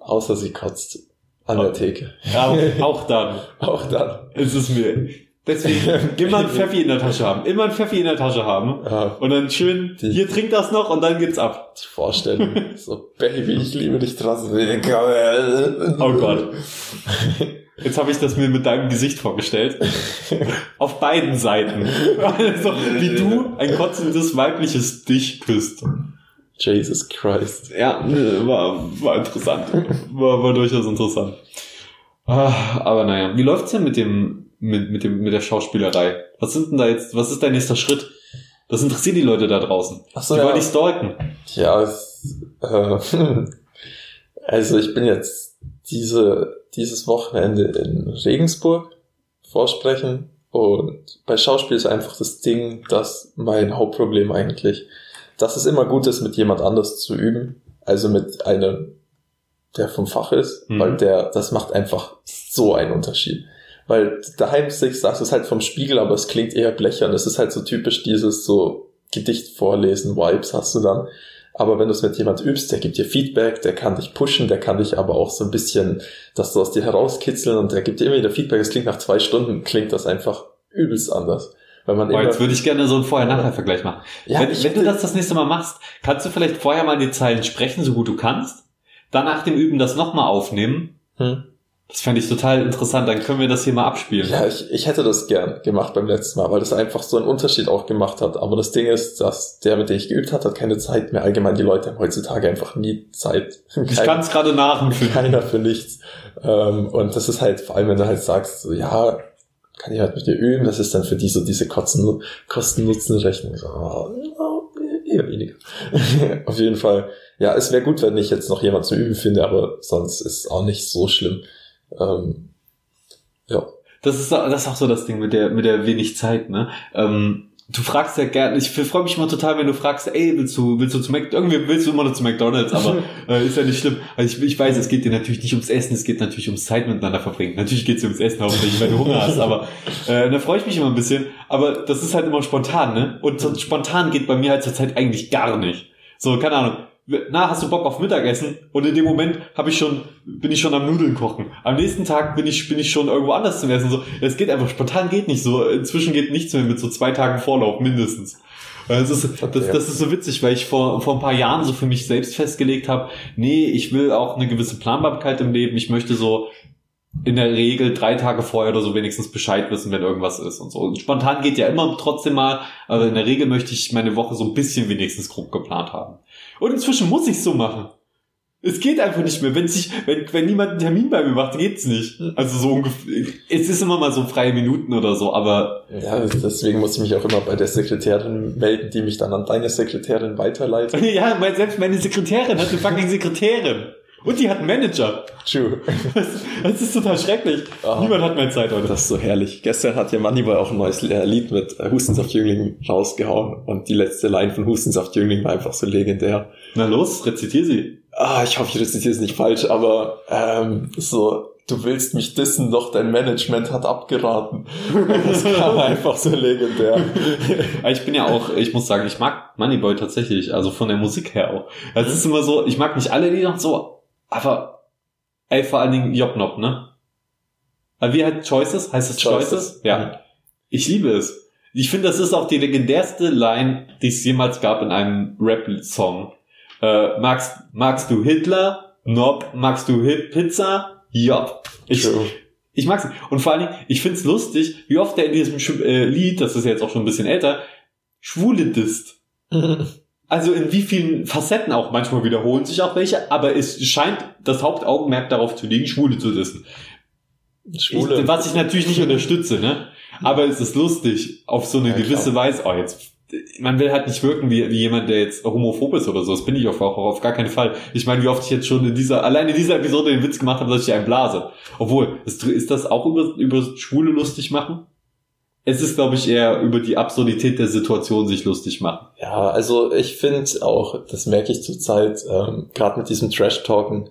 Speaker 1: Außer sie kotzt an der Theke.
Speaker 2: Ja, auch dann.
Speaker 1: auch dann.
Speaker 2: Ist es mir. Deswegen immer ein Pfeffi in der Tasche haben. Immer ein Pfeffi in der Tasche haben. Ja. Und dann schön, die, hier trink das noch und dann geht's ab.
Speaker 1: Die Vorstellung. so, Baby, ich liebe dich trotzdem.
Speaker 2: Oh Gott. Jetzt habe ich das mir mit deinem Gesicht vorgestellt. Auf beiden Seiten. Also, wie du ein kotzendes weibliches Dich küsst.
Speaker 1: Jesus Christ.
Speaker 2: Ja, war, war interessant. War, war durchaus interessant. Ah, aber naja, wie läuft's denn mit dem, mit, mit dem, mit der Schauspielerei? Was sind denn da jetzt, was ist dein nächster Schritt? Das interessiert die Leute da draußen. Ach so, die ja. wollen dich stalken.
Speaker 1: Ja, es, äh, also ich bin jetzt diese dieses Wochenende in Regensburg vorsprechen. Und bei Schauspiel ist einfach das Ding, dass mein Hauptproblem eigentlich, dass es immer gut ist, mit jemand anders zu üben. Also mit einem, der vom Fach ist, mhm. weil der, das macht einfach so einen Unterschied. Weil daheim sagst du es halt vom Spiegel, aber es klingt eher blechern. Das ist halt so typisch dieses so Gedicht vorlesen, Vibes hast du dann. Aber wenn du es mit jemand übst, der gibt dir Feedback, der kann dich pushen, der kann dich aber auch so ein bisschen, dass du aus dir herauskitzeln und der gibt dir immer wieder Feedback. Es klingt nach zwei Stunden, klingt das einfach übelst anders.
Speaker 2: Weil man oh, jetzt würde ich gerne so einen Vorher-Nachher-Vergleich machen. Ja, wenn, wenn du das das nächste Mal machst, kannst du vielleicht vorher mal die Zeilen sprechen, so gut du kannst, dann nach dem Üben das nochmal aufnehmen hm. Das fände ich total interessant, dann können wir das hier mal abspielen.
Speaker 1: Ja, ich, ich hätte das gern gemacht beim letzten Mal, weil das einfach so einen Unterschied auch gemacht hat. Aber das Ding ist, dass der, mit dem ich geübt hat, hat keine Zeit mehr. Allgemein die Leute haben heutzutage einfach nie Zeit.
Speaker 2: ich kann es gerade nachempfinden.
Speaker 1: Keiner für nichts. Ähm, und das ist halt, vor allem wenn du halt sagst, so, ja, kann ich halt mit dir üben, das ist dann für die so diese Kosten-Nutzen-Rechnung. So, oh, eher weniger. Auf jeden Fall. Ja, es wäre gut, wenn ich jetzt noch jemand zum Üben finde, aber sonst ist es auch nicht so schlimm. Ähm, ja.
Speaker 2: Das ist, das ist auch so das Ding mit der, mit der wenig Zeit, ne? Ähm, du fragst ja gerne, ich freue mich immer total, wenn du fragst, ey, willst du, willst du zu McDonalds, irgendwie willst du immer noch zu McDonalds, aber äh, ist ja nicht schlimm. Also ich, ich weiß, es geht dir natürlich nicht ums Essen, es geht natürlich ums Zeit miteinander verbringen. Natürlich geht es dir ums Essen, hauptsächlich, wenn du Hunger hast, aber äh, da freue ich mich immer ein bisschen. Aber das ist halt immer spontan, ne? Und so, spontan geht bei mir halt zur Zeit eigentlich gar nicht. So, keine Ahnung na, hast du Bock auf Mittagessen? Und in dem Moment habe ich schon, bin ich schon am Nudeln kochen. Am nächsten Tag bin ich, bin ich schon irgendwo anders zum Essen. So, es geht einfach spontan geht nicht so. Inzwischen geht nichts mehr mit so zwei Tagen Vorlauf mindestens. Das ist, das, das ist so witzig, weil ich vor, vor ein paar Jahren so für mich selbst festgelegt habe, nee, ich will auch eine gewisse Planbarkeit im Leben. Ich möchte so in der Regel drei Tage vorher oder so wenigstens Bescheid wissen, wenn irgendwas ist und so. Und spontan geht ja immer trotzdem mal, aber in der Regel möchte ich meine Woche so ein bisschen wenigstens grob geplant haben. Und inzwischen muss ich so machen. Es geht einfach nicht mehr. Wenn sich, wenn, wenn niemand einen Termin bei mir macht, geht's nicht. Also so ungefähr. Es ist immer mal so freie Minuten oder so, aber.
Speaker 1: Ja, deswegen muss ich mich auch immer bei der Sekretärin melden, die mich dann an deine Sekretärin weiterleitet.
Speaker 2: ja, selbst meine Sekretärin hat eine fucking Sekretärin. Und die hat einen Manager.
Speaker 1: True.
Speaker 2: Das, das ist total schrecklich. Oh, Niemand hat mehr Zeit heute.
Speaker 1: Das ist so herrlich. Gestern hat ja Moneyboy auch ein neues Lied mit äh, Hustensaft Jüngling rausgehauen und die letzte Line von Hustensaft Jüngling war einfach so legendär.
Speaker 2: Na los, rezitier sie.
Speaker 1: Ah, ich hoffe, ich rezitiere es nicht falsch, aber ähm, so, du willst mich dissen, doch dein Management hat abgeraten. Das war einfach so legendär.
Speaker 2: Ich bin ja auch, ich muss sagen, ich mag Moneyboy tatsächlich, also von der Musik her auch. Es ist immer so, ich mag nicht alle Lieder so, aber, ey, vor allen Dingen Jobnob, ne? Aber wie halt Choices? Heißt es Choices? Choices? Ja. Mhm. Ich liebe es. Ich finde, das ist auch die legendärste Line, die es jemals gab in einem Rap-Song. Äh, magst, magst du Hitler? Nob. Magst du Hip Pizza? Job. Ich, True. ich mag's. Und vor allen Dingen, ich find's lustig, wie oft er in diesem äh, Lied, das ist jetzt auch schon ein bisschen älter, Schwule disst. also in wie vielen Facetten auch, manchmal wiederholen sich auch welche, aber es scheint das Hauptaugenmerk darauf zu liegen, Schwule zu wissen. Schwule. Ich, was ich natürlich nicht unterstütze, ne? Aber es ist lustig, auf so eine ja, gewisse klar. Weise, oh jetzt, man will halt nicht wirken wie, wie jemand, der jetzt homophob ist oder so. Das bin ich auch, auch auf gar keinen Fall. Ich meine, wie oft ich jetzt schon in dieser, allein in dieser Episode den Witz gemacht habe, dass ich einen blase. Obwohl, ist, ist das auch über, über Schwule lustig machen? Es ist, glaube ich, eher über die Absurdität der Situation sich lustig machen.
Speaker 1: Ja, also ich finde auch, das merke ich zurzeit, ähm, gerade mit diesem Trash-Talken,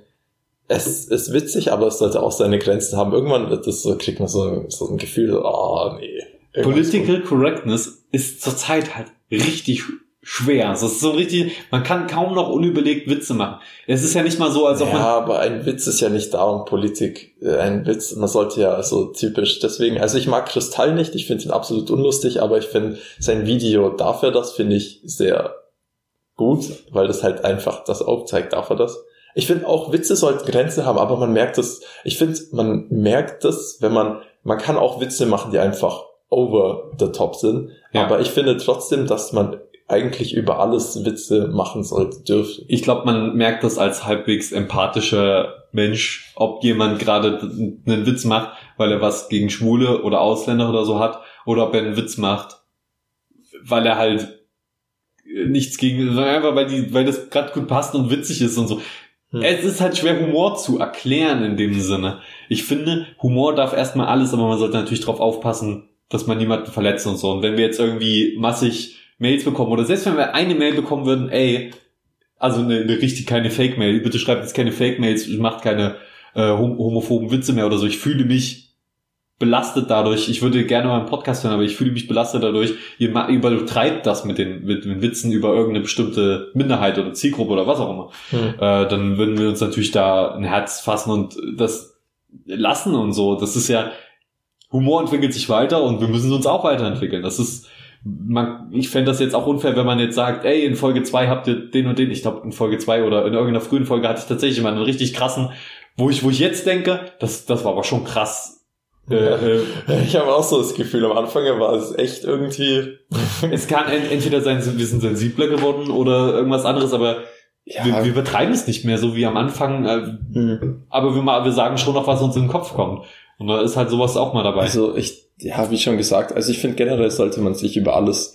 Speaker 1: es ist witzig, aber es sollte auch seine Grenzen haben. Irgendwann wird das so, kriegt man so, so ein Gefühl, oh nee.
Speaker 2: Political Correctness ist zurzeit halt richtig schwer. Es ist so richtig, man kann kaum noch unüberlegt Witze machen. Es ist ja nicht mal so, als ob
Speaker 1: ja,
Speaker 2: man.
Speaker 1: Ja, aber ein Witz ist ja nicht darum Politik. Äh, ein Witz, man sollte ja so typisch. Deswegen, also ich mag Kristall nicht, ich finde ihn absolut unlustig, aber ich finde sein Video darf er das, finde ich sehr gut, weil das halt einfach das aufzeigt, darf er das. Ich finde auch Witze sollten Grenzen haben, aber man merkt das, ich finde, man merkt das, wenn man, man kann auch Witze machen, die einfach over the top sind. Ja. Aber ich finde trotzdem, dass man eigentlich über alles Witze machen sollte, dürfte.
Speaker 2: Ich glaube, man merkt das als halbwegs empathischer Mensch, ob jemand gerade einen Witz macht, weil er was gegen Schwule oder Ausländer oder so hat, oder ob er einen Witz macht, weil er halt nichts gegen, einfach weil die, weil das gerade gut passt und witzig ist und so. Hm. Es ist halt schwer, Humor zu erklären in dem Sinne. Ich finde, Humor darf erstmal alles, aber man sollte natürlich darauf aufpassen, dass man niemanden verletzt und so. Und wenn wir jetzt irgendwie massig Mails bekommen oder selbst wenn wir eine Mail bekommen würden, ey, also eine, eine richtig keine Fake-Mail, bitte schreibt jetzt keine Fake-Mails, macht keine äh, homophoben Witze mehr oder so. Ich fühle mich belastet dadurch. Ich würde gerne mal einen Podcast hören, aber ich fühle mich belastet dadurch. Ihr übertreibt das mit den, mit den Witzen über irgendeine bestimmte Minderheit oder Zielgruppe oder was auch immer. Hm. Äh, dann würden wir uns natürlich da ein Herz fassen und das lassen und so. Das ist ja, Humor entwickelt sich weiter und wir müssen uns auch weiterentwickeln. Das ist, man, ich fände das jetzt auch unfair, wenn man jetzt sagt, ey, in Folge 2 habt ihr den und den, ich glaube in Folge 2 oder in irgendeiner frühen Folge hatte ich tatsächlich mal einen richtig krassen Wo ich, wo ich jetzt denke, das, das war aber schon krass. Äh, äh,
Speaker 1: Ich habe auch so das Gefühl, am Anfang war es echt irgendwie.
Speaker 2: es kann ent- entweder sein, wir sind sensibler geworden oder irgendwas anderes, aber
Speaker 1: Ja.
Speaker 2: wir, wir betreiben es nicht mehr so wie am Anfang, äh,
Speaker 1: Hm.
Speaker 2: aber wir, ma- wir sagen schon noch, was uns in den Kopf kommt. Und da ist halt sowas auch mal dabei.
Speaker 1: Also ich, ja, wie schon gesagt, also ich finde generell sollte man sich über alles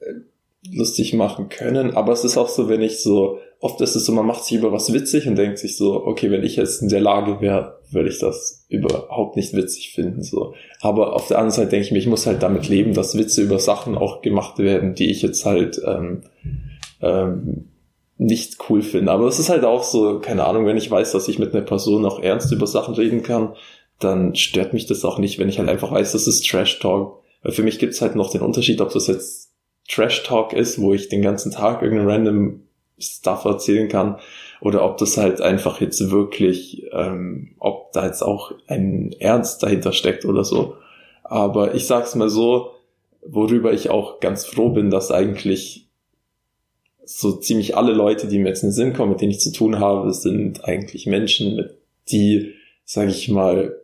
Speaker 1: äh, lustig machen können, aber es ist auch so, wenn ich so, oft ist es so, man macht sich über was witzig und denkt sich so, okay, wenn ich jetzt in der Lage wäre, würde ich das überhaupt nicht witzig finden, so. Aber auf der anderen Seite denke ich mir, ich muss halt damit leben, dass Witze über Sachen auch gemacht werden, die ich jetzt halt ähm, ähm, nicht cool finde. Aber es ist halt auch so, keine Ahnung, wenn ich weiß, dass ich mit einer Person auch ernst über Sachen reden kann, dann stört mich das auch nicht, wenn ich halt einfach weiß, das ist Trash Talk. Weil für mich gibt's halt noch den Unterschied, ob das jetzt Trash Talk ist, wo ich den ganzen Tag irgendeinen random Stuff erzählen kann, oder ob das halt einfach jetzt wirklich, ähm, ob da jetzt auch ein Ernst dahinter steckt oder so. Aber ich sag's mal so, worüber ich auch ganz froh bin, dass eigentlich so ziemlich alle Leute, die mir jetzt in den Sinn kommen, mit denen ich zu tun habe, sind eigentlich Menschen, die, sage ich mal,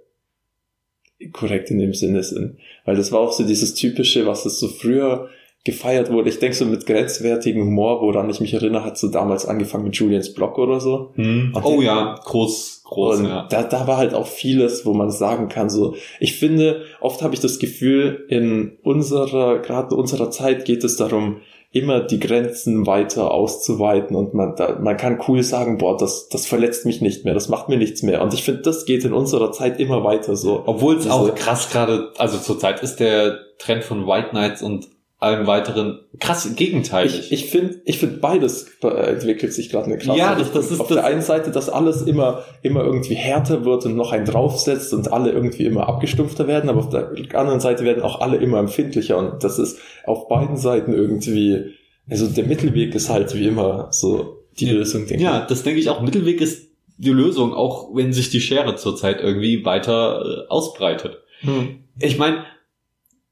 Speaker 1: korrekt in dem Sinne sind. Weil das war auch so dieses typische, was es so früher gefeiert wurde. Ich denke so mit grenzwertigem Humor, woran ich mich erinnere, hat so damals angefangen mit Julians Blog oder so.
Speaker 2: Hm. Oh ja, groß, groß,
Speaker 1: Und
Speaker 2: ja.
Speaker 1: da, da war halt auch vieles, wo man sagen kann, so, ich finde, oft habe ich das Gefühl, in unserer, gerade in unserer Zeit geht es darum, immer die Grenzen weiter auszuweiten und man, da, man kann cool sagen, boah, das, das verletzt mich nicht mehr, das macht mir nichts mehr. Und ich finde, das geht in unserer Zeit immer weiter so.
Speaker 2: Obwohl es auch krass gerade, also zurzeit ist der Trend von White Knights und allem weiteren krass gegenteilig.
Speaker 1: Ich, ich finde, ich finde beides äh, entwickelt sich gerade eine krasse
Speaker 2: Ja, das- das ist-
Speaker 1: Auf
Speaker 2: das-
Speaker 1: der einen Seite, dass alles immer, immer irgendwie härter wird und noch einen draufsetzt und alle irgendwie immer abgestumpfter werden, aber auf der anderen Seite werden auch alle immer empfindlicher und das ist auf beiden Seiten irgendwie, also der Mittelweg ist halt wie immer so die
Speaker 2: Ja.
Speaker 1: Lösung, denke
Speaker 2: ja, das denke ich auch. Mittelweg ist die Lösung, auch wenn sich die Schere zurzeit irgendwie weiter äh, ausbreitet.
Speaker 1: ich. Hm.
Speaker 2: Ich meine,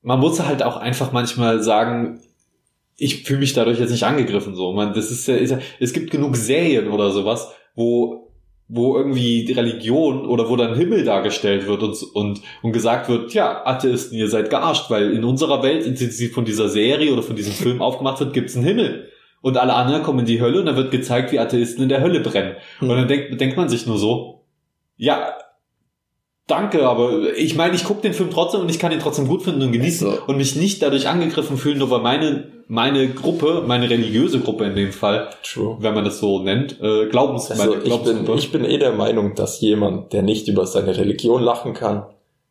Speaker 2: man muss halt auch einfach manchmal sagen, ich fühle mich dadurch jetzt nicht angegriffen so. Man, das ist ja, ist ja, es gibt genug Serien oder sowas, wo wo irgendwie die Religion oder wo dann Himmel dargestellt wird und, und, und gesagt wird, ja, Atheisten, ihr seid gearscht, weil in unserer Welt, in die von dieser Serie oder von diesem Film aufgemacht wird, gibt's einen Himmel. Und alle anderen kommen in die Hölle und dann wird gezeigt, wie Atheisten in der Hölle brennen. Und dann denkt, denkt man sich nur so, ja, danke, aber ich meine, ich gucke den Film trotzdem und ich kann ihn trotzdem gut finden und genießen
Speaker 1: Also-
Speaker 2: und mich nicht dadurch angegriffen fühlen, nur weil meine, meine Gruppe, meine religiöse Gruppe in dem Fall,
Speaker 1: True.
Speaker 2: wenn man das so nennt, äh, Glaubens,
Speaker 1: Also
Speaker 2: meine
Speaker 1: ich bin, ich bin eh der Meinung, dass jemand, der nicht über seine Religion lachen kann,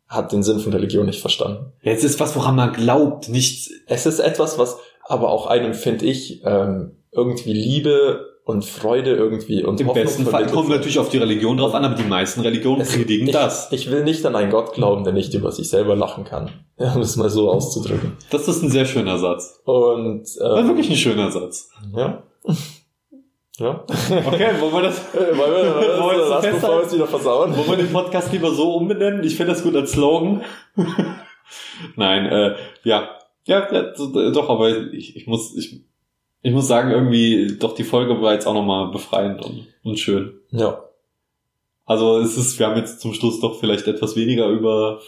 Speaker 1: hat den Sinn von Religion nicht verstanden.
Speaker 2: Es ist was, woran man glaubt, nicht,
Speaker 1: Es ist etwas, was aber auch einem, finde ich, ähm, irgendwie Liebe und Freude irgendwie und
Speaker 2: im
Speaker 1: Hoffnung
Speaker 2: besten Fall kommt natürlich auf die Religion drauf an, aber die meisten Religionen
Speaker 1: Es-
Speaker 2: predigen
Speaker 1: ich,
Speaker 2: das.
Speaker 1: Ich will nicht an einen Gott glauben, der nicht über sich selber lachen kann. Ja, um es mal so auszudrücken.
Speaker 2: Das ist ein sehr schöner Satz.
Speaker 1: Und
Speaker 2: Das
Speaker 1: ähm,
Speaker 2: wirklich ein schöner Satz.
Speaker 1: ja. Ja.
Speaker 2: Okay, wollen wir das,
Speaker 1: Wollen wir, wollen wir,
Speaker 2: Wollen wir das
Speaker 1: das, lass,
Speaker 2: festhalten?
Speaker 1: bevor wir es wieder versauen?
Speaker 2: Wollen wir den Podcast lieber so umbenennen? Ich finde das gut als Slogan. Nein, äh, ja. Ja, ja äh, doch, aber ich, ich muss, ich, ich muss sagen, irgendwie, doch die Folge war jetzt auch nochmal befreiend und, und schön.
Speaker 1: Ja.
Speaker 2: Also es ist, wir haben jetzt zum Schluss doch vielleicht etwas weniger über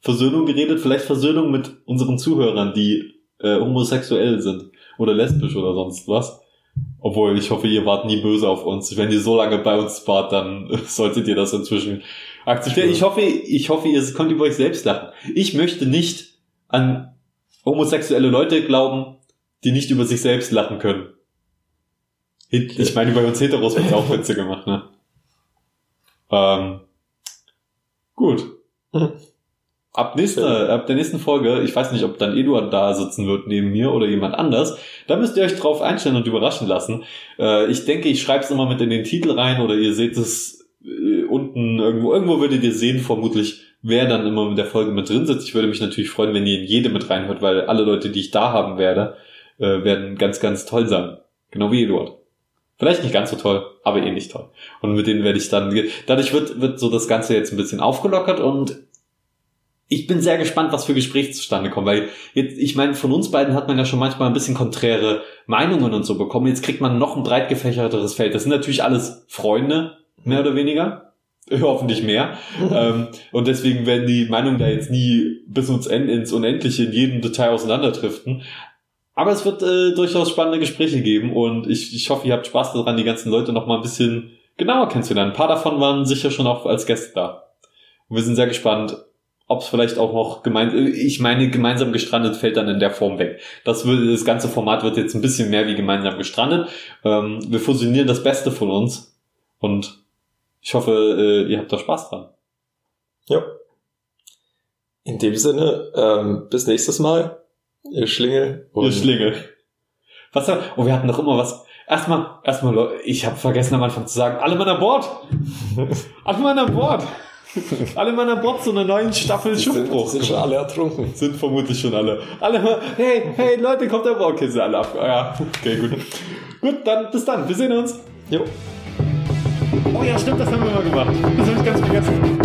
Speaker 2: Versöhnung geredet, vielleicht Versöhnung mit unseren Zuhörern, die äh, homosexuell sind oder lesbisch oder sonst was. Obwohl, ich hoffe, ihr wart nie böse auf uns. Wenn ihr so lange bei uns wart, dann solltet ihr das inzwischen akzeptieren. Ich hoffe, ich hoffe, ihr könnt über euch selbst lachen. Ich möchte nicht an homosexuelle Leute glauben, die nicht über sich selbst lachen können. Ich meine, bei uns Heteros wird auch Witze gemacht, ne? Ähm, gut. Ab nächster, ab der nächsten Folge, ich weiß nicht, ob dann Eduard da sitzen wird neben mir oder jemand anders, da müsst ihr euch drauf einstellen und überraschen lassen. Äh, ich denke, ich schreibe es immer mit in den Titel rein oder ihr seht es äh, unten irgendwo. Irgendwo würdet ihr sehen, vermutlich, wer dann immer mit der Folge mit drin sitzt. Ich würde mich natürlich freuen, wenn ihr in jede mit reinhört, weil alle Leute, die ich da haben werde, äh, werden ganz, ganz toll sein. Genau wie Eduard. Vielleicht nicht ganz so toll, aber ähnlich toll. Und mit denen werde ich dann, dadurch wird, wird so das Ganze jetzt ein bisschen aufgelockert und ich bin sehr gespannt, was für Gespräche zustande kommen, weil jetzt, ich meine, von uns beiden hat man ja schon manchmal ein bisschen konträre Meinungen und so bekommen. Jetzt kriegt man noch ein breit gefächerteres Feld. Das sind natürlich alles Freunde, mehr oder weniger. hoffentlich mehr. ähm, und deswegen werden die Meinungen da jetzt nie bis uns ins Unendliche in jedem Detail auseinanderdriften. Aber es wird äh, durchaus spannende Gespräche geben und ich, ich hoffe, ihr habt Spaß daran, die ganzen Leute noch mal ein bisschen genauer kennenzulernen. Ein paar davon waren sicher schon auch als Gäste da. Und wir sind sehr gespannt, ob es vielleicht auch noch gemein, ich meine, gemeinsam gestrandet fällt dann in der Form weg. Das würde, das ganze Format wird jetzt ein bisschen mehr wie gemeinsam gestrandet. Ähm, wir fusionieren das Beste von uns und ich hoffe, äh, ihr habt da Spaß dran.
Speaker 1: Ja. In dem Sinne, ähm, bis nächstes Mal. Ihr Schlingel.
Speaker 2: Ihr Schlingel. Was, oh, wir hatten noch immer was. Erstmal, erstmal, ich habe vergessen am Anfang zu sagen, alle Mann an Bord. alle Mann an Bord. Alle Mann an Bord zu einer neuen Staffel Schiffbruch.
Speaker 1: Sind, sind schon alle ertrunken.
Speaker 2: Sind vermutlich schon alle. Alle, hey, hey, Leute, kommt an Bord. Okay, sind alle ab. Ja, okay, gut. gut, dann, bis dann. Wir sehen uns.
Speaker 1: Jo.
Speaker 2: Oh ja, stimmt, das haben wir mal gemacht. Das habe ich ganz vergessen.